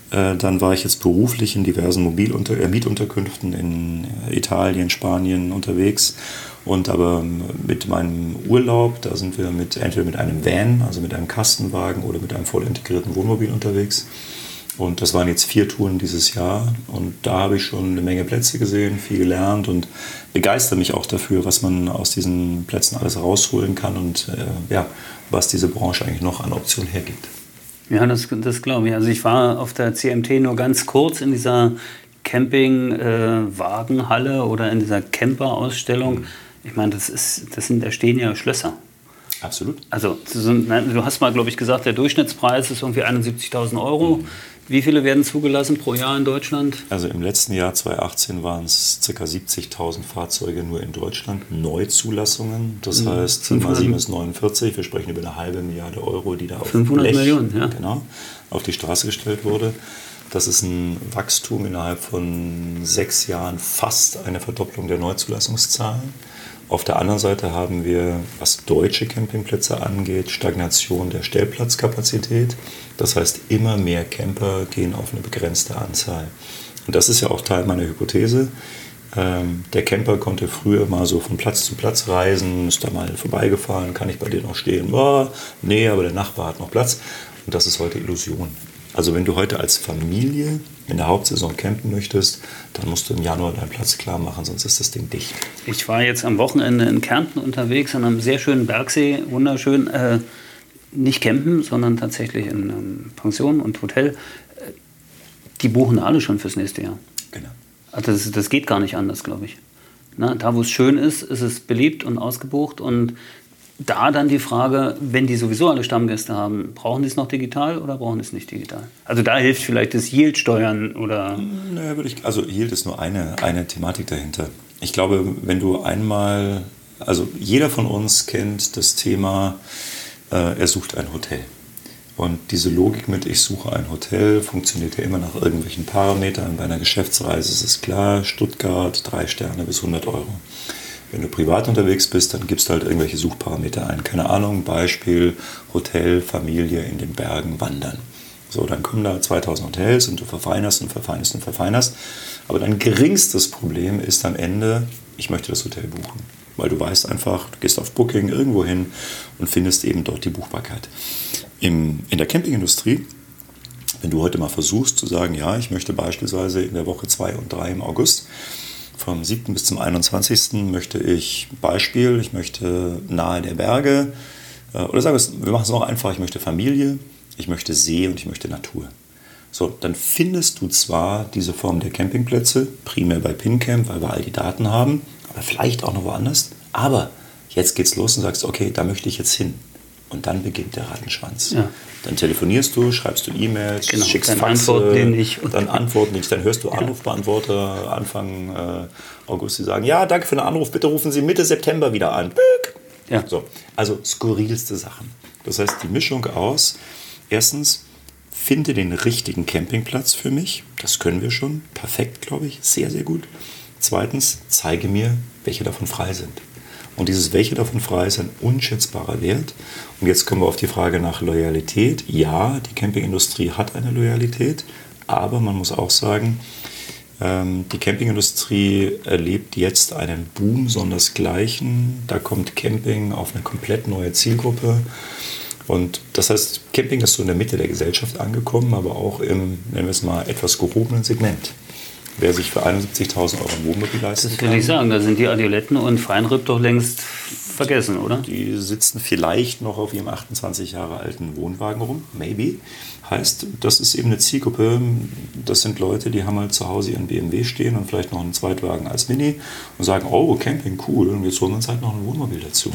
Dann war ich jetzt beruflich in diversen Mobilunter Mietunterkünften in Italien, Spanien unterwegs. Und aber mit meinem Urlaub, da sind wir mit, entweder mit einem Van, also mit einem Kastenwagen oder mit einem voll integrierten Wohnmobil unterwegs. Und das waren jetzt vier Touren dieses Jahr. Und da habe ich schon eine Menge Plätze gesehen, viel gelernt und begeistere mich auch dafür, was man aus diesen Plätzen alles rausholen kann und äh, ja, was diese Branche eigentlich noch an Optionen hergibt. Ja, das, das glaube ich. Also ich war auf der CMT nur ganz kurz in dieser Campingwagenhalle äh, oder in dieser Camper-Ausstellung. Mhm. Ich meine, das, ist, das sind, da stehen ja Schlösser. Absolut. Also du hast mal, glaube ich, gesagt, der Durchschnittspreis ist irgendwie 71.000 Euro. Mhm. Wie viele werden zugelassen pro Jahr in Deutschland? Also im letzten Jahr 2018 waren es ca. 70.000 Fahrzeuge nur in Deutschland, Neuzulassungen. Das mhm. heißt, 500. 7 ist 49. Wir sprechen über eine halbe Milliarde Euro, die da auf 500 Blech, Millionen, ja. genau, auf die Straße gestellt wurde. Das ist ein Wachstum innerhalb von sechs Jahren, fast eine Verdopplung der Neuzulassungszahlen. Auf der anderen Seite haben wir, was deutsche Campingplätze angeht, Stagnation der Stellplatzkapazität. Das heißt, immer mehr Camper gehen auf eine begrenzte Anzahl. Und das ist ja auch Teil meiner Hypothese. Ähm, der Camper konnte früher mal so von Platz zu Platz reisen, ist da mal vorbeigefahren, kann ich bei dir noch stehen? Oh, nee, aber der Nachbar hat noch Platz. Und das ist heute Illusion. Also wenn du heute als Familie in der Hauptsaison campen möchtest, dann musst du im Januar deinen Platz klar machen, sonst ist das Ding dicht. Ich war jetzt am Wochenende in Kärnten unterwegs an einem sehr schönen Bergsee, wunderschön. Äh, nicht campen, sondern tatsächlich in ähm, Pension und Hotel. Die buchen alle schon fürs nächste Jahr. Genau. Also das, das geht gar nicht anders, glaube ich. Na, da, wo es schön ist, ist es beliebt und ausgebucht und da dann die Frage, wenn die sowieso alle Stammgäste haben, brauchen die es noch digital oder brauchen die es nicht digital? Also da hilft vielleicht das Yield-Steuern oder... Naja, würde ich, also Yield ist nur eine, eine Thematik dahinter. Ich glaube, wenn du einmal, also jeder von uns kennt das Thema, äh, er sucht ein Hotel. Und diese Logik mit, ich suche ein Hotel, funktioniert ja immer nach irgendwelchen Parametern. Bei einer Geschäftsreise ist es klar, Stuttgart, drei Sterne bis 100 Euro. Wenn du privat unterwegs bist, dann gibst du halt irgendwelche Suchparameter ein. Keine Ahnung, Beispiel Hotel, Familie in den Bergen wandern. So, dann kommen da 2000 Hotels und du verfeinerst und verfeinerst und verfeinerst. Aber dein geringstes Problem ist am Ende, ich möchte das Hotel buchen. Weil du weißt einfach, du gehst auf Booking irgendwo hin und findest eben dort die Buchbarkeit. Im, in der Campingindustrie, wenn du heute mal versuchst zu sagen, ja, ich möchte beispielsweise in der Woche 2 und 3 im August vom 7. bis zum 21. möchte ich Beispiel, ich möchte nahe der Berge, äh, oder sagen wir, wir machen es noch einfach, ich möchte Familie, ich möchte See und ich möchte Natur. So, dann findest du zwar diese Form der Campingplätze, primär bei PinCamp, weil wir all die Daten haben, aber vielleicht auch noch woanders. Aber jetzt geht's los und sagst, okay, da möchte ich jetzt hin. Und dann beginnt der Rattenschwanz. Ja. Dann telefonierst du, schreibst du E-Mails, genau, schickst dann Faxe, antworten nicht. *laughs* dann antworten nicht. Dann hörst du Anrufbeantworter Anfang äh, August, die sagen, ja, danke für den Anruf, bitte rufen Sie Mitte September wieder an. Ja. So, also skurrilste Sachen. Das heißt, die Mischung aus, erstens, finde den richtigen Campingplatz für mich. Das können wir schon. Perfekt, glaube ich. Sehr, sehr gut. Zweitens, zeige mir, welche davon frei sind. Und dieses welche davon frei ist ein unschätzbarer Wert. Und jetzt kommen wir auf die Frage nach Loyalität. Ja, die Campingindustrie hat eine Loyalität, aber man muss auch sagen, ähm, die Campingindustrie erlebt jetzt einen Boom sondersgleichen. Da kommt Camping auf eine komplett neue Zielgruppe. Und das heißt, Camping ist so in der Mitte der Gesellschaft angekommen, aber auch im, nennen wir es mal, etwas gehobenen Segment wer sich für 71.000 Euro ein Wohnmobil leisten Das will ich sagen, da sind die Adioletten und Feinripp doch längst vergessen, oder? Die sitzen vielleicht noch auf ihrem 28 Jahre alten Wohnwagen rum, maybe. Heißt, das ist eben eine Zielgruppe, das sind Leute, die haben halt zu Hause ihren BMW stehen und vielleicht noch einen Zweitwagen als Mini und sagen, oh, Camping, cool, und jetzt holen wir uns halt noch ein Wohnmobil dazu.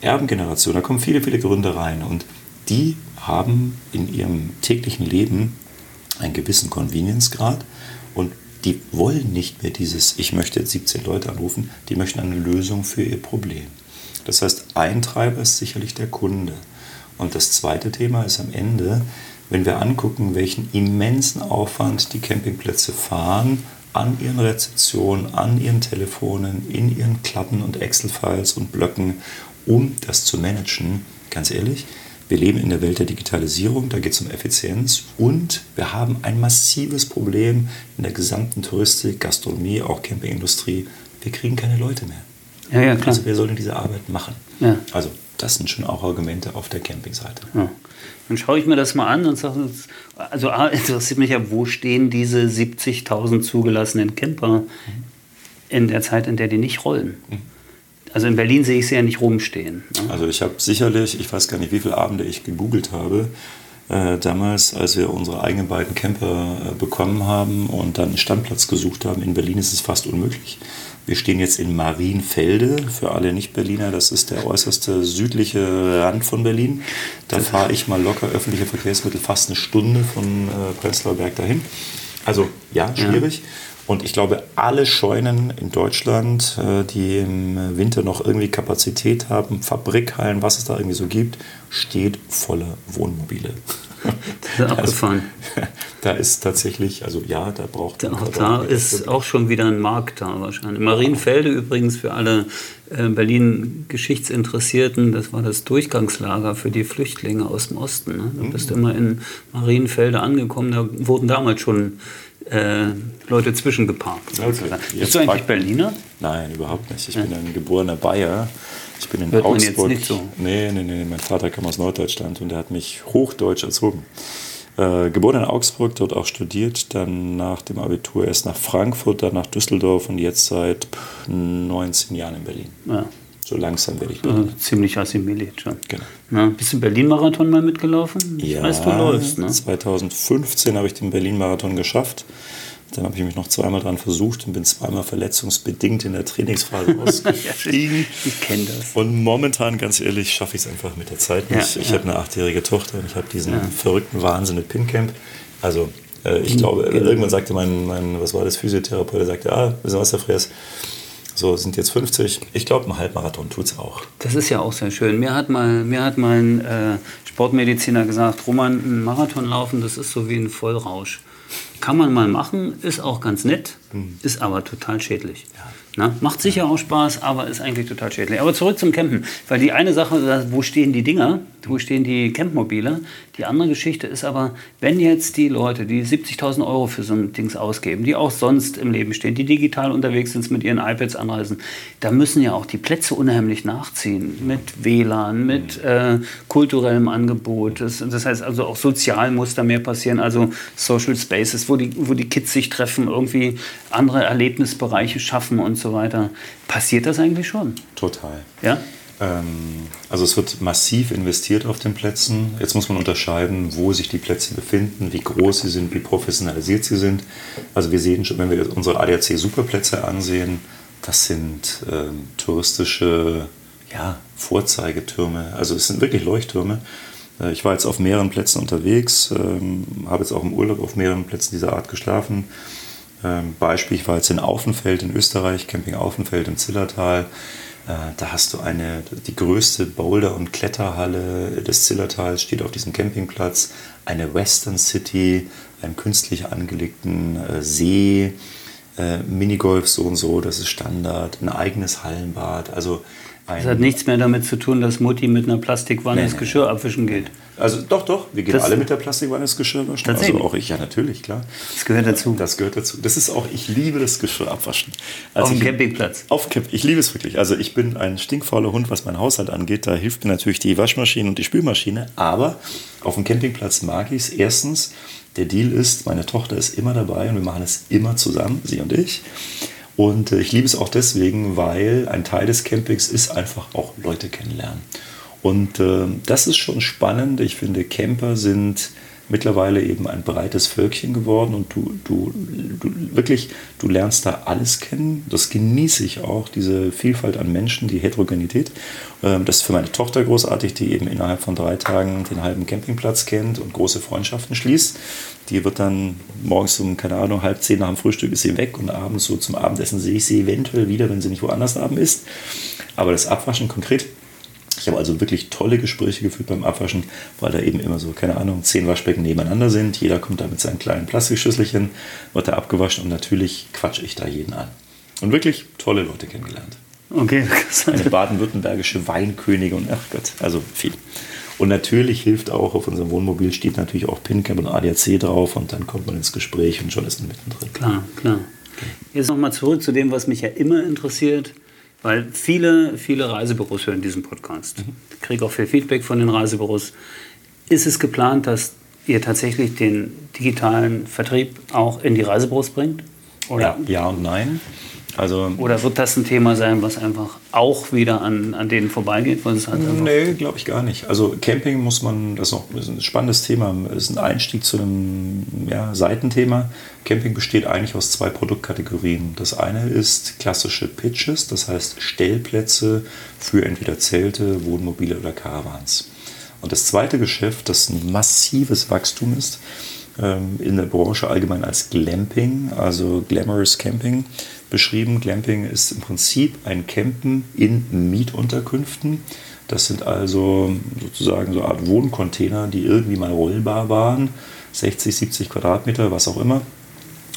Erbengeneration, da kommen viele, viele Gründe rein und die haben in ihrem täglichen Leben einen gewissen Convenience-Grad und die wollen nicht mehr dieses, ich möchte jetzt 17 Leute anrufen, die möchten eine Lösung für ihr Problem. Das heißt, ein Treiber ist sicherlich der Kunde. Und das zweite Thema ist am Ende, wenn wir angucken, welchen immensen Aufwand die Campingplätze fahren, an ihren Rezeptionen, an ihren Telefonen, in ihren Klappen und Excel-Files und Blöcken, um das zu managen, ganz ehrlich, wir leben in der Welt der Digitalisierung, da geht es um Effizienz und wir haben ein massives Problem in der gesamten Touristik, Gastronomie, auch Campingindustrie. Wir kriegen keine Leute mehr. Ja, ja, klar. Also wer soll denn diese Arbeit machen? Ja. Also das sind schon auch Argumente auf der Campingseite. Ja. Dann schaue ich mir das mal an und sage, also A, interessiert mich ja, wo stehen diese 70.000 zugelassenen Camper in der Zeit, in der die nicht rollen? Also in Berlin sehe ich sie ja nicht rumstehen. Ne? Also ich habe sicherlich, ich weiß gar nicht, wie viele Abende ich gegoogelt habe, äh, damals, als wir unsere eigenen beiden Camper äh, bekommen haben und dann einen Standplatz gesucht haben. In Berlin ist es fast unmöglich. Wir stehen jetzt in Marienfelde, für alle Nicht-Berliner. Das ist der äußerste südliche Rand von Berlin. Da fahre ich mal locker öffentliche Verkehrsmittel fast eine Stunde von äh, Prenzlauer Berg dahin. Also ja, schwierig. Ja. Und ich glaube, alle Scheunen in Deutschland, äh, die im Winter noch irgendwie Kapazität haben, Fabrikhallen, was es da irgendwie so gibt, steht voller Wohnmobile. *laughs* Das ist abgefahren. *laughs* Da ist tatsächlich, also ja, da braucht man. Auch da ist auch schon wieder ein Markt da wahrscheinlich. Marienfelde übrigens für alle äh, Berlin-Geschichtsinteressierten, das war das Durchgangslager für die Flüchtlinge aus dem Osten. Ne? Da bist du mhm. immer in Marienfelde angekommen, da wurden damals schon äh, Leute zwischengeparkt. Okay. Bist du eigentlich Berliner? Nein, überhaupt nicht. Ich ja. bin ein geborener Bayer. Ich bin in Hört Augsburg. Man jetzt nicht so. Nee, nee, nee. Mein Vater kam aus Norddeutschland und der hat mich hochdeutsch erzogen. Äh, geboren in Augsburg, dort auch studiert, dann nach dem Abitur erst nach Frankfurt, dann nach Düsseldorf und jetzt seit 19 Jahren in Berlin. Ja. So langsam werde ich Berliner. Also ziemlich assimiliert schon. Genau. Na, bist du Berlin-Marathon mal mitgelaufen? Ich ja, weiß, du läufst. Ne? 2015 habe ich den Berlin-Marathon geschafft. Dann habe ich mich noch zweimal dran versucht und bin zweimal verletzungsbedingt in der Trainingsphase *laughs* ausgestiegen. ich kenne das. Und momentan, ganz ehrlich, schaffe ich es einfach mit der Zeit nicht. Ja, ich ja. habe eine achtjährige Tochter und ich habe diesen ja. verrückten Wahnsinn mit Pincamp. Also äh, ich glaube, irgendwann sagte mein, mein, was war das, Physiotherapeut, der sagte, ah, wissen was, Herr Fräs, so, sind jetzt 50. Ich glaube, ein Halbmarathon tut es auch. Das ist ja auch sehr schön. Mir hat mal, mir hat mal ein äh, Sportmediziner gesagt, Roman, ein Marathon laufen, das ist so wie ein Vollrausch. Kann man mal machen, ist auch ganz nett, mhm. ist aber total schädlich. Ja. Na, macht sicher auch Spaß, aber ist eigentlich total schädlich. Aber zurück zum Campen. Weil die eine Sache, wo stehen die Dinger, wo stehen die Campmobile? Die andere Geschichte ist aber, wenn jetzt die Leute, die 70.000 Euro für so ein Dings ausgeben, die auch sonst im Leben stehen, die digital unterwegs sind, mit ihren iPads anreisen, da müssen ja auch die Plätze unheimlich nachziehen. Mit WLAN, mit äh, kulturellem Angebot. Das, das, heißt also auch sozial muss da mehr passieren. Also Social Spaces, wo die, wo die Kids sich treffen, irgendwie andere Erlebnisbereiche schaffen und so weiter. Passiert das eigentlich schon? Total. Ja? Ähm, also es wird massiv investiert auf den Plätzen. Jetzt muss man unterscheiden, wo sich die Plätze befinden, wie groß sie sind, wie professionalisiert sie sind. Also wir sehen schon, wenn wir unsere ADAC Superplätze ansehen, das sind ähm, touristische ja, Vorzeigetürme. Also es sind wirklich Leuchttürme. Äh, ich war jetzt auf mehreren Plätzen unterwegs, ähm, habe jetzt auch im Urlaub auf mehreren Plätzen dieser Art geschlafen. Ähm, Beispiel, ich war jetzt in Aufenfeld in Österreich, Camping Aufenfeld im Zillertal. Äh, da hast du eine, die größte Boulder- und Kletterhalle des Zillertals, steht auf diesem Campingplatz. Eine Western City, einen künstlich angelegten äh, See, äh, Minigolf so und so, das ist Standard, ein eigenes Hallenbad. Also das hat nichts mehr damit zu tun, dass Mutti mit einer Plastikwanne nee, das Geschirr abwischen geht. Also doch, doch, wir gehen das alle mit der Plastikwanne das Geschirr waschen. Also auch ich, ja natürlich, klar. Das gehört dazu. Das gehört dazu. Das ist auch, ich liebe das Geschirr abwaschen. Also auf dem Campingplatz? Auf Camp, ich liebe es wirklich. Also ich bin ein stinkfauler Hund, was mein Haushalt angeht. Da hilft mir natürlich die Waschmaschine und die Spülmaschine. Aber auf dem Campingplatz mag ich es. Erstens, der Deal ist, meine Tochter ist immer dabei und wir machen es immer zusammen, sie und ich. Und äh, ich liebe es auch deswegen, weil ein Teil des Campings ist einfach auch Leute kennenlernen. Und äh, das ist schon spannend. Ich finde, Camper sind mittlerweile eben ein breites Völkchen geworden und du, du, du wirklich, du lernst da alles kennen. Das genieße ich auch, diese Vielfalt an Menschen, die Heterogenität. Ähm, das ist für meine Tochter großartig, die eben innerhalb von drei Tagen den halben Campingplatz kennt und große Freundschaften schließt. Die wird dann morgens um, keine Ahnung, halb zehn nach dem Frühstück ist sie weg und abends so zum Abendessen sehe ich sie eventuell wieder, wenn sie nicht woanders abend ist. Aber das Abwaschen konkret ich habe also wirklich tolle Gespräche geführt beim Abwaschen, weil da eben immer so, keine Ahnung, zehn Waschbecken nebeneinander sind. Jeder kommt da mit seinen kleinen Plastikschüsselchen, wird da abgewaschen und natürlich quatsche ich da jeden an. Und wirklich tolle Leute kennengelernt. Okay. Eine baden-württembergische Weinkönigin und ach Gott, also viel. Und natürlich hilft auch, auf unserem Wohnmobil steht natürlich auch PINCAP und ADAC drauf und dann kommt man ins Gespräch und schon ist man mittendrin. Klar, klar. Jetzt nochmal zurück zu dem, was mich ja immer interessiert. Weil viele, viele Reisebüros hören diesen Podcast. Mhm. Ich kriege auch viel Feedback von den Reisebüros. ist es geplant, dass ihr tatsächlich den digitalen Vertrieb auch in die Reisebüros bringt? Oder? Ja, ja und nein. Also, Oder wird das ein Thema sein, was einfach auch wieder an, an denen vorbeigeht? Weil es halt nee, glaube ich gar nicht. Also Camping muss man, das ist noch ist ein spannendes Thema, ist ein Einstieg zu einem ja, Seitenthema. Camping besteht eigentlich aus zwei Produktkategorien. Das eine ist klassische Pitches, das heißt Stellplätze für entweder Zelte, Wohnmobile oder Caravans. Und das zweite Geschäft, das ein massives Wachstum ist, ähm, in der Branche allgemein als Glamping, also Glamorous Camping beschrieben. Glamping ist im Prinzip ein Campen in Mietunterkünften. Das sind also sozusagen so eine Art Wohncontainer, die irgendwie mal rollbar waren, 60, 70 Quadratmeter, was auch immer.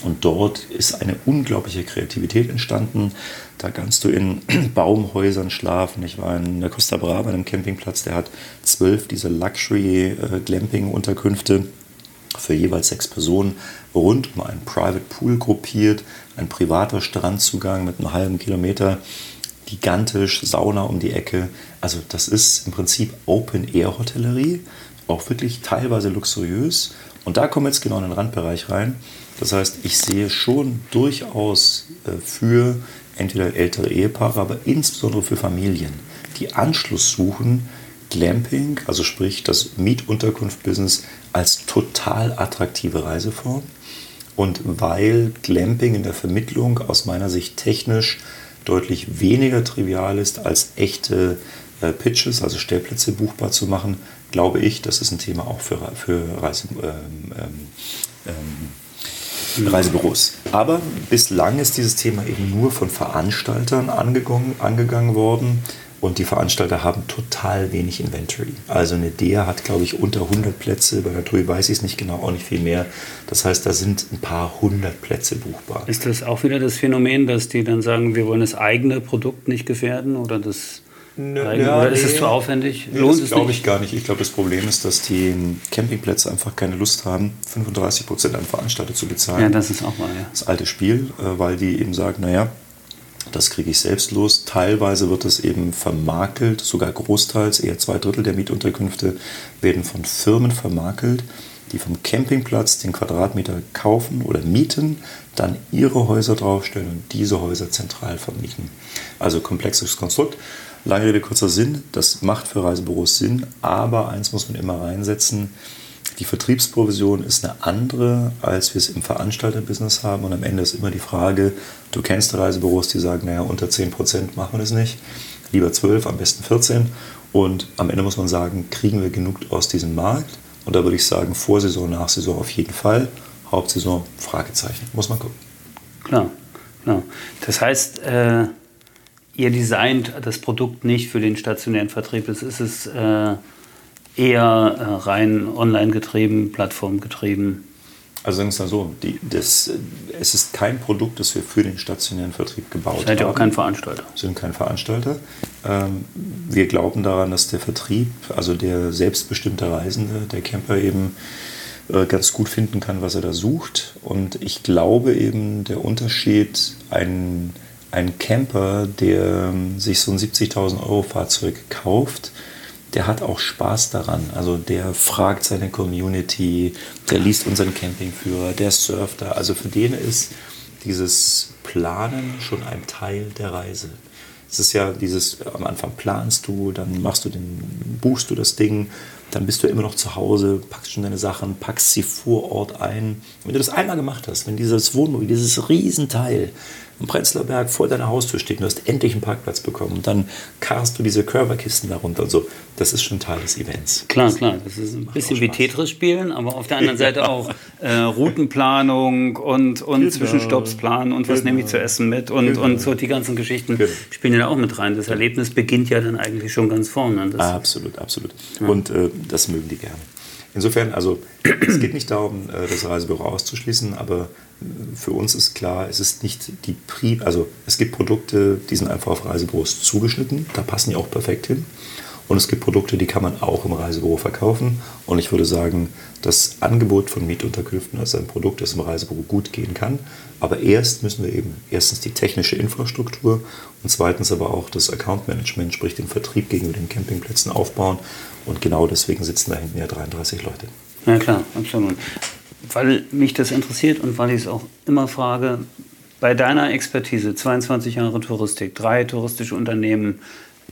Und dort ist eine unglaubliche Kreativität entstanden. Da kannst du in *clears throat* Baumhäusern schlafen. Ich war in der Costa Brava, einem Campingplatz, der hat zwölf dieser Luxury-Glamping-Unterkünfte äh, für jeweils sechs Personen rund um einen Private Pool gruppiert, ein privater Strandzugang mit einem halben Kilometer, gigantisch, Sauna um die Ecke. Also das ist im Prinzip Open-Air-Hotellerie, auch wirklich teilweise luxuriös. Und da kommen wir jetzt genau in den Randbereich rein. Das heißt, ich sehe schon durchaus äh, für entweder ältere Ehepaare, aber insbesondere für Familien, die Anschluss suchen, Glamping, also sprich das Mietunterkunft-Business, als total attraktive Reiseform. Und weil Glamping in der Vermittlung aus meiner Sicht technisch deutlich weniger trivial ist, als echte äh, Pitches, also Stellplätze buchbar zu machen, glaube ich, das ist ein Thema auch für, für Reise, ähm, ähm, ähm, Reisebüros. Aber bislang ist dieses Thema eben nur von Veranstaltern angegangen, angegangen worden. Und die Veranstalter haben total wenig Inventory. Also eine DEA hat, glaube ich, unter 100 Plätze. Bei der TUI weiß ich es nicht genau, auch nicht viel mehr. Das heißt, da sind ein paar hundert Plätze buchbar. Ist das auch wieder das Phänomen, dass die dann sagen, wir wollen das eigene Produkt nicht gefährden oder das Nö, ja, oder ist nee, es zu aufwendig? Nee, Lohnt das glaube ich gar nicht. Ich glaube, das Problem ist, dass die Campingplätze einfach keine Lust haben, 35 Prozent an Veranstalter zu bezahlen. Ja, das ist auch mal, ja. Das alte Spiel, äh, weil die eben sagen, naja, das kriege ich selbst los. Teilweise wird es eben vermakelt, sogar großteils, eher zwei Drittel der Mietunterkünfte werden von Firmen vermakelt, die vom Campingplatz den Quadratmeter kaufen oder mieten, dann ihre Häuser draufstellen und diese Häuser zentral vermieten. Also komplexes Konstrukt. Lange Rede, kurzer Sinn, das macht für Reisebüros Sinn, aber eins muss man immer reinsetzen, die Vertriebsprovision ist eine andere, als wir es im Veranstalterbusiness haben. Und am Ende ist immer die Frage, du kennst Reisebüros, die sagen, naja, unter 10% machen wir das nicht. Lieber 12, am besten 14. Und am Ende muss man sagen, kriegen wir genug aus diesem Markt? Und da würde ich sagen, Vorsaison, Nachsaison auf jeden Fall. Hauptsaison, Fragezeichen. Muss man gucken. Klar, klar. Das heißt, äh, ihr designt das Produkt nicht für den stationären Vertrieb. Es ist es... Äh eher äh, rein online getrieben, Plattform getrieben? Also sagen wir es mal so, die, das, es ist kein Produkt, das wir für den stationären Vertrieb gebaut haben. Seid ihr auch kein Veranstalter? Wir sind kein Veranstalter. Ähm, wir glauben daran, dass der Vertrieb, also der selbstbestimmte Reisende, der Camper eben äh, ganz gut finden kann, was er da sucht. Und ich glaube eben, der Unterschied, ein, ein Camper, der ähm, sich so ein 70.000 Euro Fahrzeug kauft, der hat auch Spaß daran. Also der fragt seine Community, der liest unseren Campingführer, der surft da. Also für den ist dieses Planen schon ein Teil der Reise. Es ist ja dieses, am Anfang planst du, dann machst du den, buchst du das Ding, dann bist du immer noch zu Hause, packst schon deine Sachen, packst sie vor Ort ein. Wenn du das einmal gemacht hast, wenn dieses Wohnmobil, dieses Riesenteil im Prenzlauer Berg vor deiner Haustür steht und du hast endlich einen Parkplatz bekommen und dann karst du diese Curverkisten darunter und so. Das ist schon Teil des Events. Klar, klar. Das ist ein bisschen wie Tetris spielen, aber auf der anderen Seite auch äh, Routenplanung und, und genau. Zwischenstoppsplan und was genau. nehme ich zu essen mit und, genau. und so die ganzen Geschichten genau. spielen ja auch mit rein. Das Erlebnis beginnt ja dann eigentlich schon ganz vorne. Das absolut, absolut. Ja. Und äh, das mögen die gerne. Insofern, also es geht nicht darum, äh, das Reisebüro auszuschließen, aber für uns ist klar, es ist nicht die Pri also es gibt Produkte, die sind einfach auf Reisebüros zugeschnitten, da passen die auch perfekt hin. Und es gibt Produkte, die kann man auch im Reisebüro verkaufen. Und ich würde sagen, das Angebot von Mietunterkünften als ein Produkt, das im Reisebüro gut gehen kann. Aber erst müssen wir eben erstens die technische Infrastruktur und zweitens aber auch das Account Management, sprich den Vertrieb gegenüber den Campingplätzen aufbauen. Und genau deswegen sitzen da hinten ja 33 Leute. Ja klar, absolut. Weil mich das interessiert und weil ich es auch immer frage, bei deiner Expertise, 22 Jahre Touristik, drei touristische Unternehmen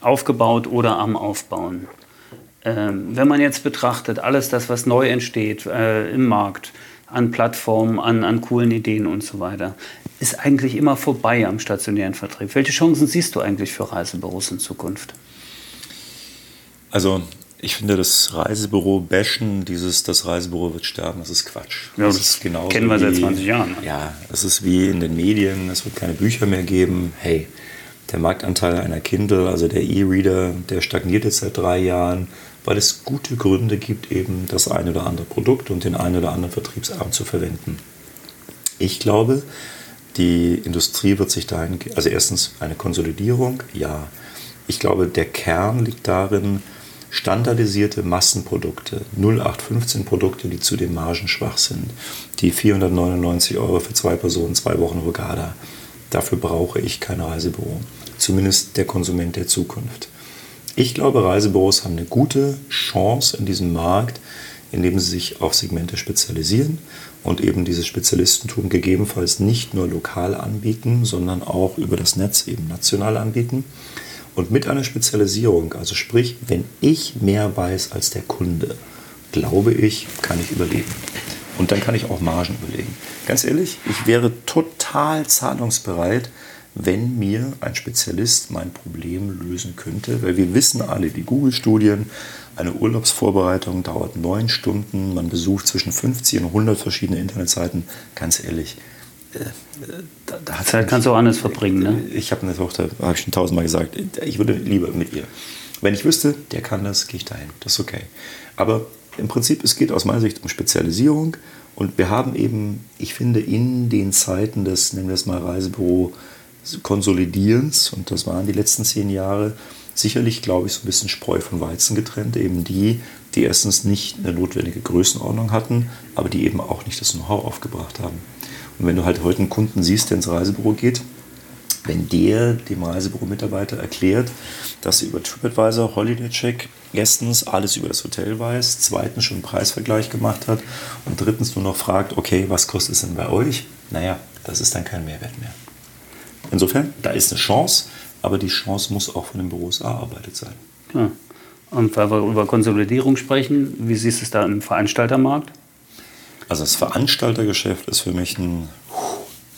aufgebaut oder am Aufbauen. Ähm, wenn man jetzt betrachtet, alles das, was neu entsteht äh, im Markt, an Plattformen, an, an coolen Ideen und so weiter, ist eigentlich immer vorbei am stationären Vertrieb. Welche Chancen siehst du eigentlich für Reisebüros in Zukunft? Also ich finde das Reisebüro bashen, dieses das Reisebüro wird sterben, das ist Quatsch. Ja, das, das kennen wir seit 20 Jahren. Ne? Ja, es ist wie in den Medien, es wird keine Bücher mehr geben. Hey, der Marktanteil einer Kindle, also der E-Reader, der stagniert jetzt seit drei Jahren, weil es gute Gründe gibt, eben das eine oder andere Produkt und den einen oder anderen Vertriebsarm zu verwenden. Ich glaube, die Industrie wird sich dahin, also erstens eine Konsolidierung, ja. Ich glaube, der Kern liegt darin, standardisierte Massenprodukte, 0815 Produkte, die zudem margenschwach sind, die 499 Euro für zwei Personen, zwei Wochen Rugada. Dafür brauche ich kein Reisebüro. Zumindest der Konsument der Zukunft. Ich glaube, Reisebüros haben eine gute Chance in diesem Markt, indem sie sich auf Segmente spezialisieren und eben dieses Spezialistentum gegebenenfalls nicht nur lokal anbieten, sondern auch über das Netz eben national anbieten. Und mit einer Spezialisierung, also sprich, wenn ich mehr weiß als der Kunde, glaube ich, kann ich überleben. Und dann kann ich auch Margen überlegen. Ganz ehrlich, ich wäre total zahlungsbereit, wenn mir ein Spezialist mein Problem lösen könnte, weil wir wissen alle, die Google-Studien, eine Urlaubsvorbereitung dauert neun Stunden, man besucht zwischen 50 und 100 verschiedene Internetseiten. Ganz ehrlich, da, da Zeit kannst du auch anders verbringen, ne? Ich habe eine Tochter, habe ich schon tausendmal gesagt, ich würde lieber mit ihr. Wenn ich wüsste, der kann das, gehe ich dahin. Das ist okay. Aber im Prinzip, es geht aus meiner Sicht um Spezialisierung. Und wir haben eben, ich finde, in den Zeiten des, nennen wir es mal Reisebüro, Konsolidierens, und das waren die letzten zehn Jahre, sicherlich, glaube ich, so ein bisschen Spreu von Weizen getrennt. Eben die, die erstens nicht eine notwendige Größenordnung hatten, aber die eben auch nicht das Know-how aufgebracht haben. Und wenn du halt heute einen Kunden siehst, der ins Reisebüro geht, wenn der dem Reisebüro-Mitarbeiter erklärt, dass er über TripAdvisor, Holiday Check erstens alles über das Hotel weiß, zweitens schon einen Preisvergleich gemacht hat und drittens nur noch fragt, okay, was kostet es denn bei euch? Naja, das ist dann kein Mehrwert mehr. Insofern, da ist eine Chance, aber die Chance muss auch von den Büros erarbeitet sein. Ja. Und weil wir über Konsolidierung sprechen, wie siehst du es da im Veranstaltermarkt? Also das Veranstaltergeschäft ist für mich ein,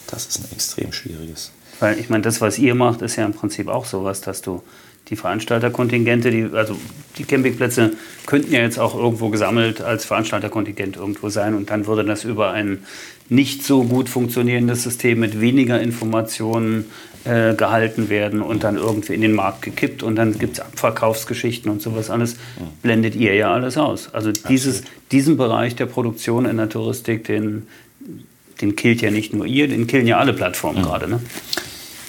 das ist ein extrem schwieriges. Weil ich meine, das, was ihr macht, ist ja im Prinzip auch sowas, dass du die Veranstalterkontingente, die, also die Campingplätze könnten ja jetzt auch irgendwo gesammelt als Veranstalterkontingent irgendwo sein und dann würde das über ein nicht so gut funktionierendes System mit weniger Informationen äh, gehalten werden und dann irgendwie in den Markt gekippt und dann gibt es Abverkaufsgeschichten und sowas alles, blendet ihr ja alles aus. Also dieses, diesen Bereich der Produktion in der Touristik, den, den killt ja nicht nur ihr, den killen ja alle Plattformen mhm. gerade. Ne?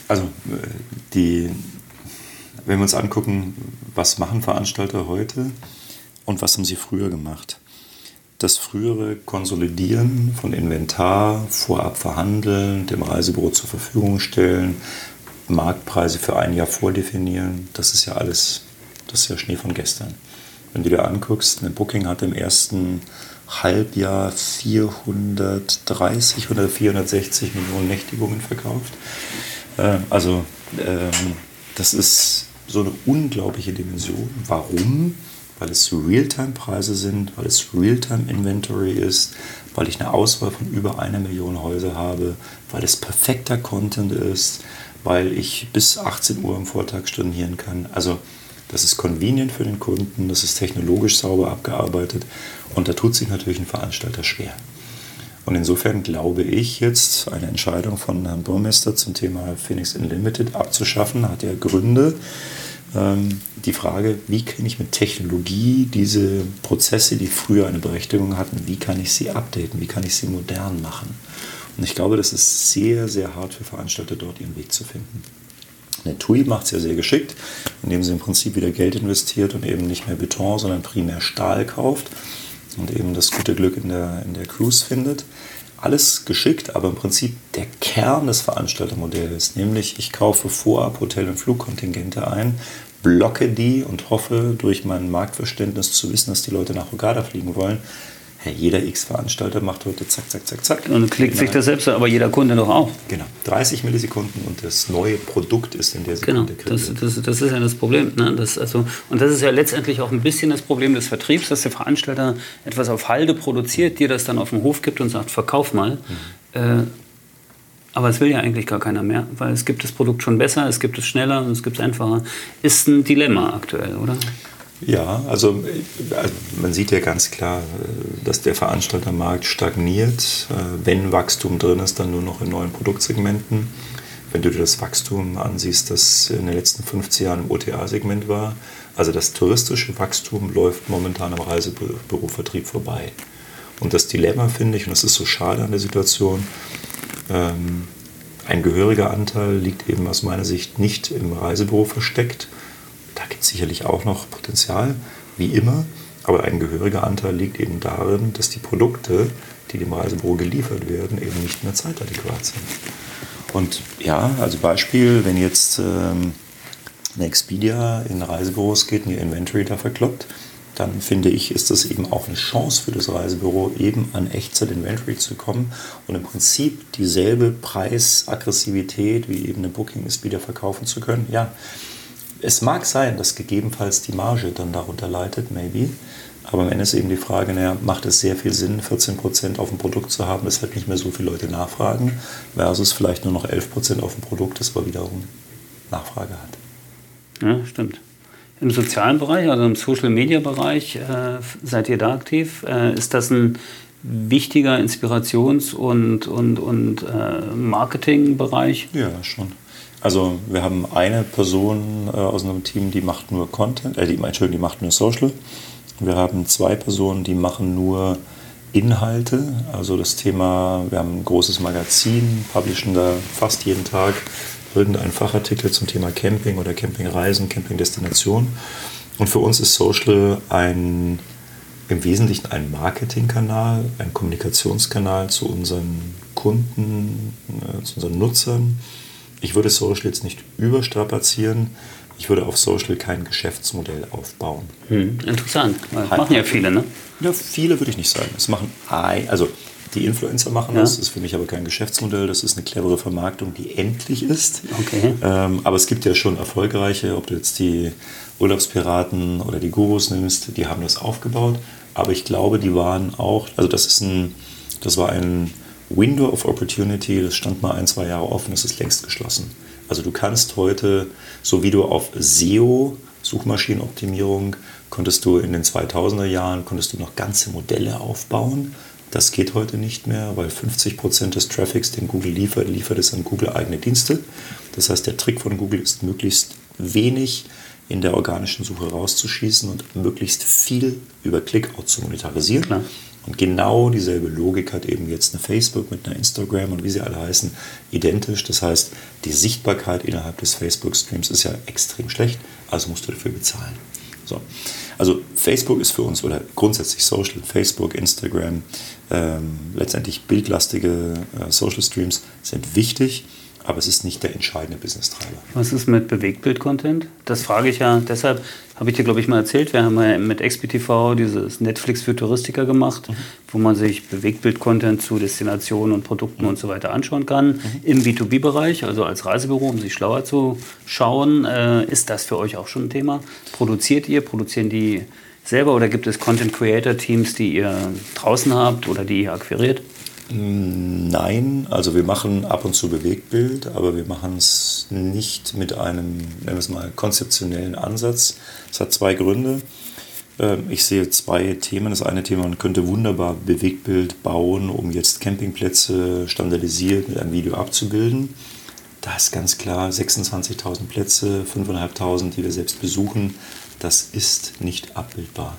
Also äh, die, wenn wir uns angucken, was machen Veranstalter heute und was haben sie früher gemacht? Das frühere Konsolidieren von Inventar, vorab verhandeln, dem Reisebüro zur Verfügung stellen, Marktpreise für ein Jahr vordefinieren, das ist ja alles, das ist ja Schnee von gestern. Wenn du dir anguckst, eine Booking hat im ersten Halbjahr 430 oder 460 Millionen Nächtigungen verkauft. Ähm, also ähm, das ist so eine unglaubliche Dimension. Warum? Weil es Realtime-Preise sind, weil es Realtime-Inventory ist, weil ich eine Auswahl von über einer Million Häuser habe, weil es perfekter Content ist, weil ich bis 18 Uhr am Vortag stornieren kann. Also das ist convenient für den Kunden, das ist technologisch sauber abgearbeitet und da tut sich natürlich ein Veranstalter schwer. Und insofern glaube ich jetzt, eine Entscheidung von Herrn Burmester zum Thema Phoenix Unlimited abzuschaffen, hat ja Gründe die Frage, wie kann ich mit Technologie diese Prozesse, die früher eine Berechtigung hatten, wie kann ich sie updaten, wie kann ich sie modern machen. Und ich glaube, das ist sehr, sehr hart für Veranstalter, dort ihren Weg zu finden. Eine TUI macht es ja sehr geschickt, indem sie im Prinzip wieder Geld investiert und eben nicht mehr Beton, sondern primär Stahl kauft und eben das gute Glück in der, in der Cruise findet. Alles geschickt, aber im Prinzip der Kern des Veranstaltermodells, nämlich ich kaufe vorab Hotel- und Flugkontingente ein, blocke die und hoffe durch mein Marktverständnis zu wissen, dass die Leute nach Hogada fliegen wollen, Hey, jeder X-Veranstalter macht heute zack, zack, zack, zack. Und klickt sich das selbst, aber jeder Kunde doch auch. Genau, 30 Millisekunden und das neue Produkt ist in der Sekunde genau, das, das, das, ist ja das Problem. Ne? Das, also, und das ist ja letztendlich auch ein bisschen das Problem des Vertriebs, dass der Veranstalter etwas auf Halde produziert, dir das dann auf den Hof gibt und sagt, verkauf mal. Mhm. Äh, aber es will ja eigentlich gar keiner mehr, weil es gibt das Produkt schon besser, es gibt es schneller und es gibt es einfacher. Ist ein Dilemma aktuell, oder? Ja, also, also, man sieht ja ganz klar, äh, dass der Veranstaltermarkt stagniert. Äh, wenn Wachstum drin ist, dann nur noch in neuen Produktsegmenten. Wenn du dir das Wachstum ansiehst, das in den letzten 15 Jahren im OTA-Segment war, also das touristische Wachstum läuft momentan am Reisebürovertrieb vorbei. Und das Dilemma finde ich, und das ist so schade an der Situation, ähm, ein gehöriger Anteil liegt eben aus meiner Sicht nicht im Reisebüro versteckt, da gibt es sicherlich auch noch Potenzial, wie immer. Aber ein gehöriger Anteil liegt eben darin, dass die Produkte, die dem Reisebüro geliefert werden, eben nicht mehr zeitadäquat sind. Und ja, also Beispiel, wenn jetzt ähm, eine Expedia in Reisebüros geht und ihr Inventory da verkloppt, dann finde ich, ist das eben auch eine Chance für das Reisebüro, eben an Echtzeit-Inventory zu kommen und im Prinzip dieselbe Preisaggressivität wie eben eine Booking Expedia verkaufen zu können. Ja, es mag sein, dass gegebenenfalls die Marge dann darunter leidet, maybe. Aber am Ende ist eben die Frage, naja, macht es sehr viel Sinn, 14% auf dem Produkt zu haben, das halt nicht mehr so viele Leute nachfragen, versus vielleicht nur noch 11% auf dem Produkt, das aber wiederum Nachfrage hat. Ja, stimmt. Im sozialen Bereich, also im Social-Media-Bereich, äh, seid ihr da aktiv? Äh, ist das ein wichtiger Inspirations- und, und, und äh, Marketingbereich? Ja, schon. Also wir haben eine Person äh, aus unserem Team, die macht nur Content, äh, die, Entschuldigung, die macht nur Social. Wir haben zwei Personen, die machen nur Inhalte, also das Thema, wir haben ein großes Magazin, publishen da fast jeden Tag irgendeinen Fachartikel zum Thema Camping oder Campingreisen, Campingdestination. Und für uns ist Social ein, im Wesentlichen ein Marketingkanal, ein Kommunikationskanal zu unseren Kunden, äh, zu unseren Nutzern ich würde Social jetzt nicht überstrapazieren. Ich würde auf Social kein Geschäftsmodell aufbauen. Hm, interessant. Das machen ja viele, ne? Ja, viele würde ich nicht sagen. Das machen, also die Influencer machen ja. das. Das ist für mich aber kein Geschäftsmodell. Das ist eine clevere Vermarktung, die endlich ist. Okay. Ähm, aber es gibt ja schon erfolgreiche, ob du jetzt die Urlaubspiraten oder die Gurus nimmst, die haben das aufgebaut. Aber ich glaube, die waren auch, also das ist ein, das war ein Window of Opportunity, das stand mal ein, zwei Jahre offen, das ist längst geschlossen. Also du kannst heute, so wie du auf SEO, Suchmaschinenoptimierung, konntest du in den 2000er Jahren, konntest du noch ganze Modelle aufbauen. Das geht heute nicht mehr, weil 50% des Traffics, den Google liefert, liefert es an Google eigene Dienste. Das heißt, der Trick von Google ist möglichst wenig in der organischen Suche rauszuschießen und möglichst viel über Clickout zu monetarisieren. Klar. Und genau dieselbe Logik hat eben jetzt eine Facebook mit einer Instagram und wie sie alle heißen, identisch. Das heißt, die Sichtbarkeit innerhalb des Facebook-Streams ist ja extrem schlecht, also musst du dafür bezahlen. So. Also Facebook ist für uns oder grundsätzlich Social, Facebook, Instagram, ähm, letztendlich bildlastige äh, Social Streams sind wichtig aber es ist nicht der entscheidende Business-Treiber. Was ist mit Bewegtbild-Content? Das frage ich ja deshalb, habe ich dir, glaube ich, mal erzählt. Wir haben ja mit XPTV dieses Netflix für Touristiker gemacht, mhm. wo man sich Bewegtbild-Content zu Destinationen und Produkten mhm. und so weiter anschauen kann. Mhm. Im B2B-Bereich, also als Reisebüro, um sich schlauer zu schauen. Äh, ist das für euch auch schon ein Thema? Produziert ihr? Produzieren die selber oder gibt es Content-Creator-Teams, die ihr draußen habt oder die ihr akquiriert? Nein, also wir machen ab und zu Bewegtbild, aber wir machen es nicht mit einem, nennen wir es mal, konzeptionellen Ansatz. Es hat zwei Gründe. Ähm, ich sehe zwei Themen. Das eine Thema, man könnte wunderbar Bewegtbild bauen, um jetzt Campingplätze standardisiert mit einem Video abzubilden. Da ist ganz klar 26.000 Plätze, 5.500, die wir selbst besuchen. Das ist nicht abbildbar.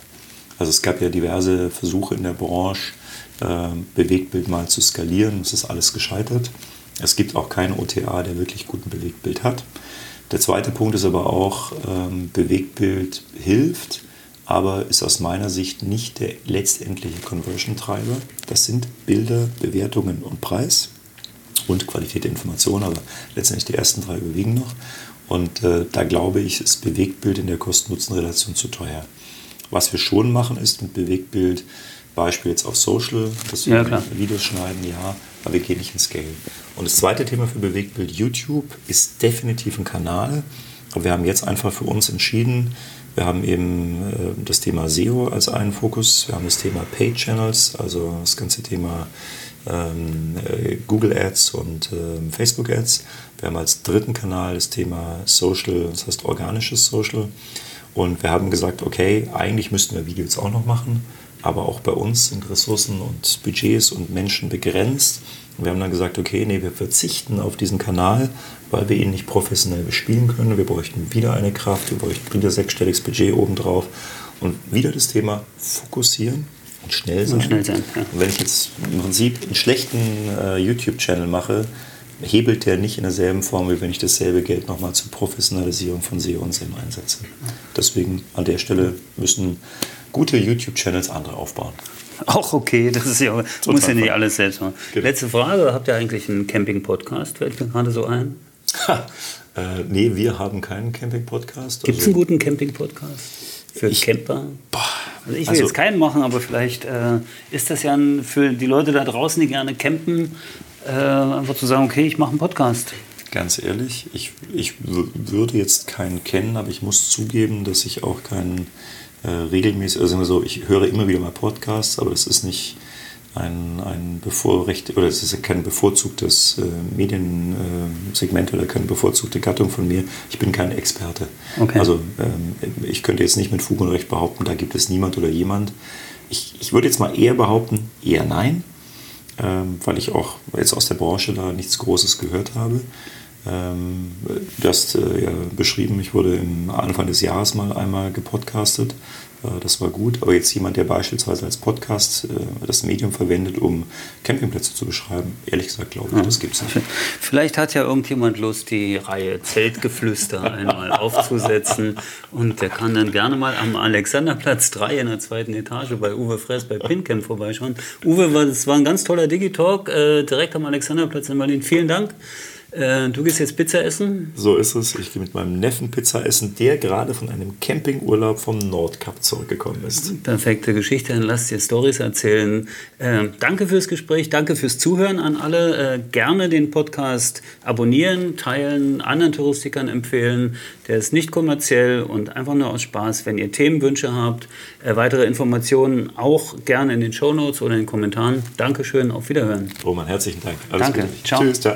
Also es gab ja diverse Versuche in der Branche, äh, Bewegtbild mal zu skalieren. Es ist alles gescheitert. Es gibt auch keinen OTA, der wirklich guten Bewegtbild hat. Der zweite Punkt ist aber auch, ähm, Bewegtbild hilft, aber ist aus meiner Sicht nicht der letztendliche Conversion-Treiber. Das sind Bilder, Bewertungen und Preis und Qualität der Information, aber letztendlich die ersten drei überwiegen noch. Und äh, da glaube ich, ist Bewegtbild in der Kosten-Nutzen-Relation zu teuer. Was wir schon machen, ist mit Bewegtbild, Beispiel jetzt auf Social, dass wir ja, Videos schneiden, ja, aber wir gehen nicht ins Scale. Und das zweite Thema für Bewegtbild YouTube ist definitiv ein Kanal. Aber wir haben jetzt einfach für uns entschieden, wir haben eben äh, das Thema SEO als einen Fokus, wir haben das Thema Paid Channels, also das ganze Thema ähm, äh, Google Ads und ähm, Facebook Ads. Wir haben als dritten Kanal das Thema Social, das heißt organisches Social. Und wir haben gesagt, okay, eigentlich müssten wir Videos auch noch machen, aber auch bei uns sind Ressourcen und Budgets und Menschen begrenzt. Und wir haben dann gesagt, okay, nee, wir verzichten auf diesen Kanal, weil wir ihn nicht professionell bespielen können. Wir bräuchten wieder eine Kraft, wir bräuchten wieder sechsstelliges Budget obendrauf. Und wieder das Thema fokussieren und schnell sein. Und schnell sein ja. Und wenn ich jetzt im Prinzip einen schlechten äh, YouTube-Channel mache, hebelt der nicht in derselben Form, wie wenn ich dasselbe Geld nochmal zur Professionalisierung von SEO und SEM einsetze. Deswegen an der Stelle müssen gute YouTube-Channels andere aufbauen. Auch okay, das ist ja, muss ja nicht alles selbst machen. Genau. Letzte Frage, habt ihr eigentlich einen Camping-Podcast? Fällt mir gerade so ein. äh, nee, wir haben keinen Camping-Podcast. Gibt es also, einen guten Camping-Podcast für ich, Camper? Boah, also ich will also, jetzt keinen machen, aber vielleicht äh, ist das ja ein, für die Leute da draußen, die gerne campen, äh, einfach zu sagen, okay, ich mache einen Podcast. Ganz ehrlich, ich, ich würde jetzt keinen kennen, aber ich muss zugeben, dass ich auch keinen äh, regelmäßig, also so, ich höre immer wieder mal Podcasts, aber das ist nicht ein, ein bevorrecht oder es ist kein bevorzugtes äh, Mediensegment äh, oder keine bevorzugte Gattung von mir. Ich bin kein Experte. Okay. Also ähm, ich könnte jetzt nicht mit Fug und Recht behaupten, da gibt es niemand oder jemand. Ich, ich würde jetzt mal eher behaupten, eher nein ähm, weil ich auch jetzt aus der Branche da nichts Großes gehört habe. Ähm, du hast äh, ja beschrieben, ich wurde im Anfang des Jahres mal einmal gepodcastet. Äh, das war gut. Aber jetzt jemand, der beispielsweise als Podcast äh, das Medium verwendet, um Campingplätze zu beschreiben, ehrlich gesagt, glaube ich, ja. das gibt es nicht. Vielleicht hat ja irgendjemand Lust, die Reihe Zeltgeflüster einmal aufzusetzen. Und der kann dann gerne mal am Alexanderplatz 3 in der zweiten Etage bei Uwe Fress bei Pincamp vorbeischauen. Uwe, das war ein ganz toller Digitalk äh, direkt am Alexanderplatz in Berlin. Vielen Dank. Äh, du gehst jetzt Pizza essen? So ist es. Ich gehe mit meinem Neffen Pizza essen, der gerade von einem Campingurlaub vom Nordkap zurückgekommen ist. Perfekte Geschichte. Dann lass dir Stories erzählen. Äh, danke fürs Gespräch, danke fürs Zuhören an alle. Äh, gerne den Podcast abonnieren, teilen, anderen Touristikern empfehlen. Der ist nicht kommerziell und einfach nur aus Spaß. Wenn ihr Themenwünsche habt, äh, weitere Informationen auch gerne in den Shownotes oder in den Kommentaren. Dankeschön, auf Wiederhören. Roman, herzlichen Dank. Alles danke. Gute. Ciao. Tschüss. Ciao.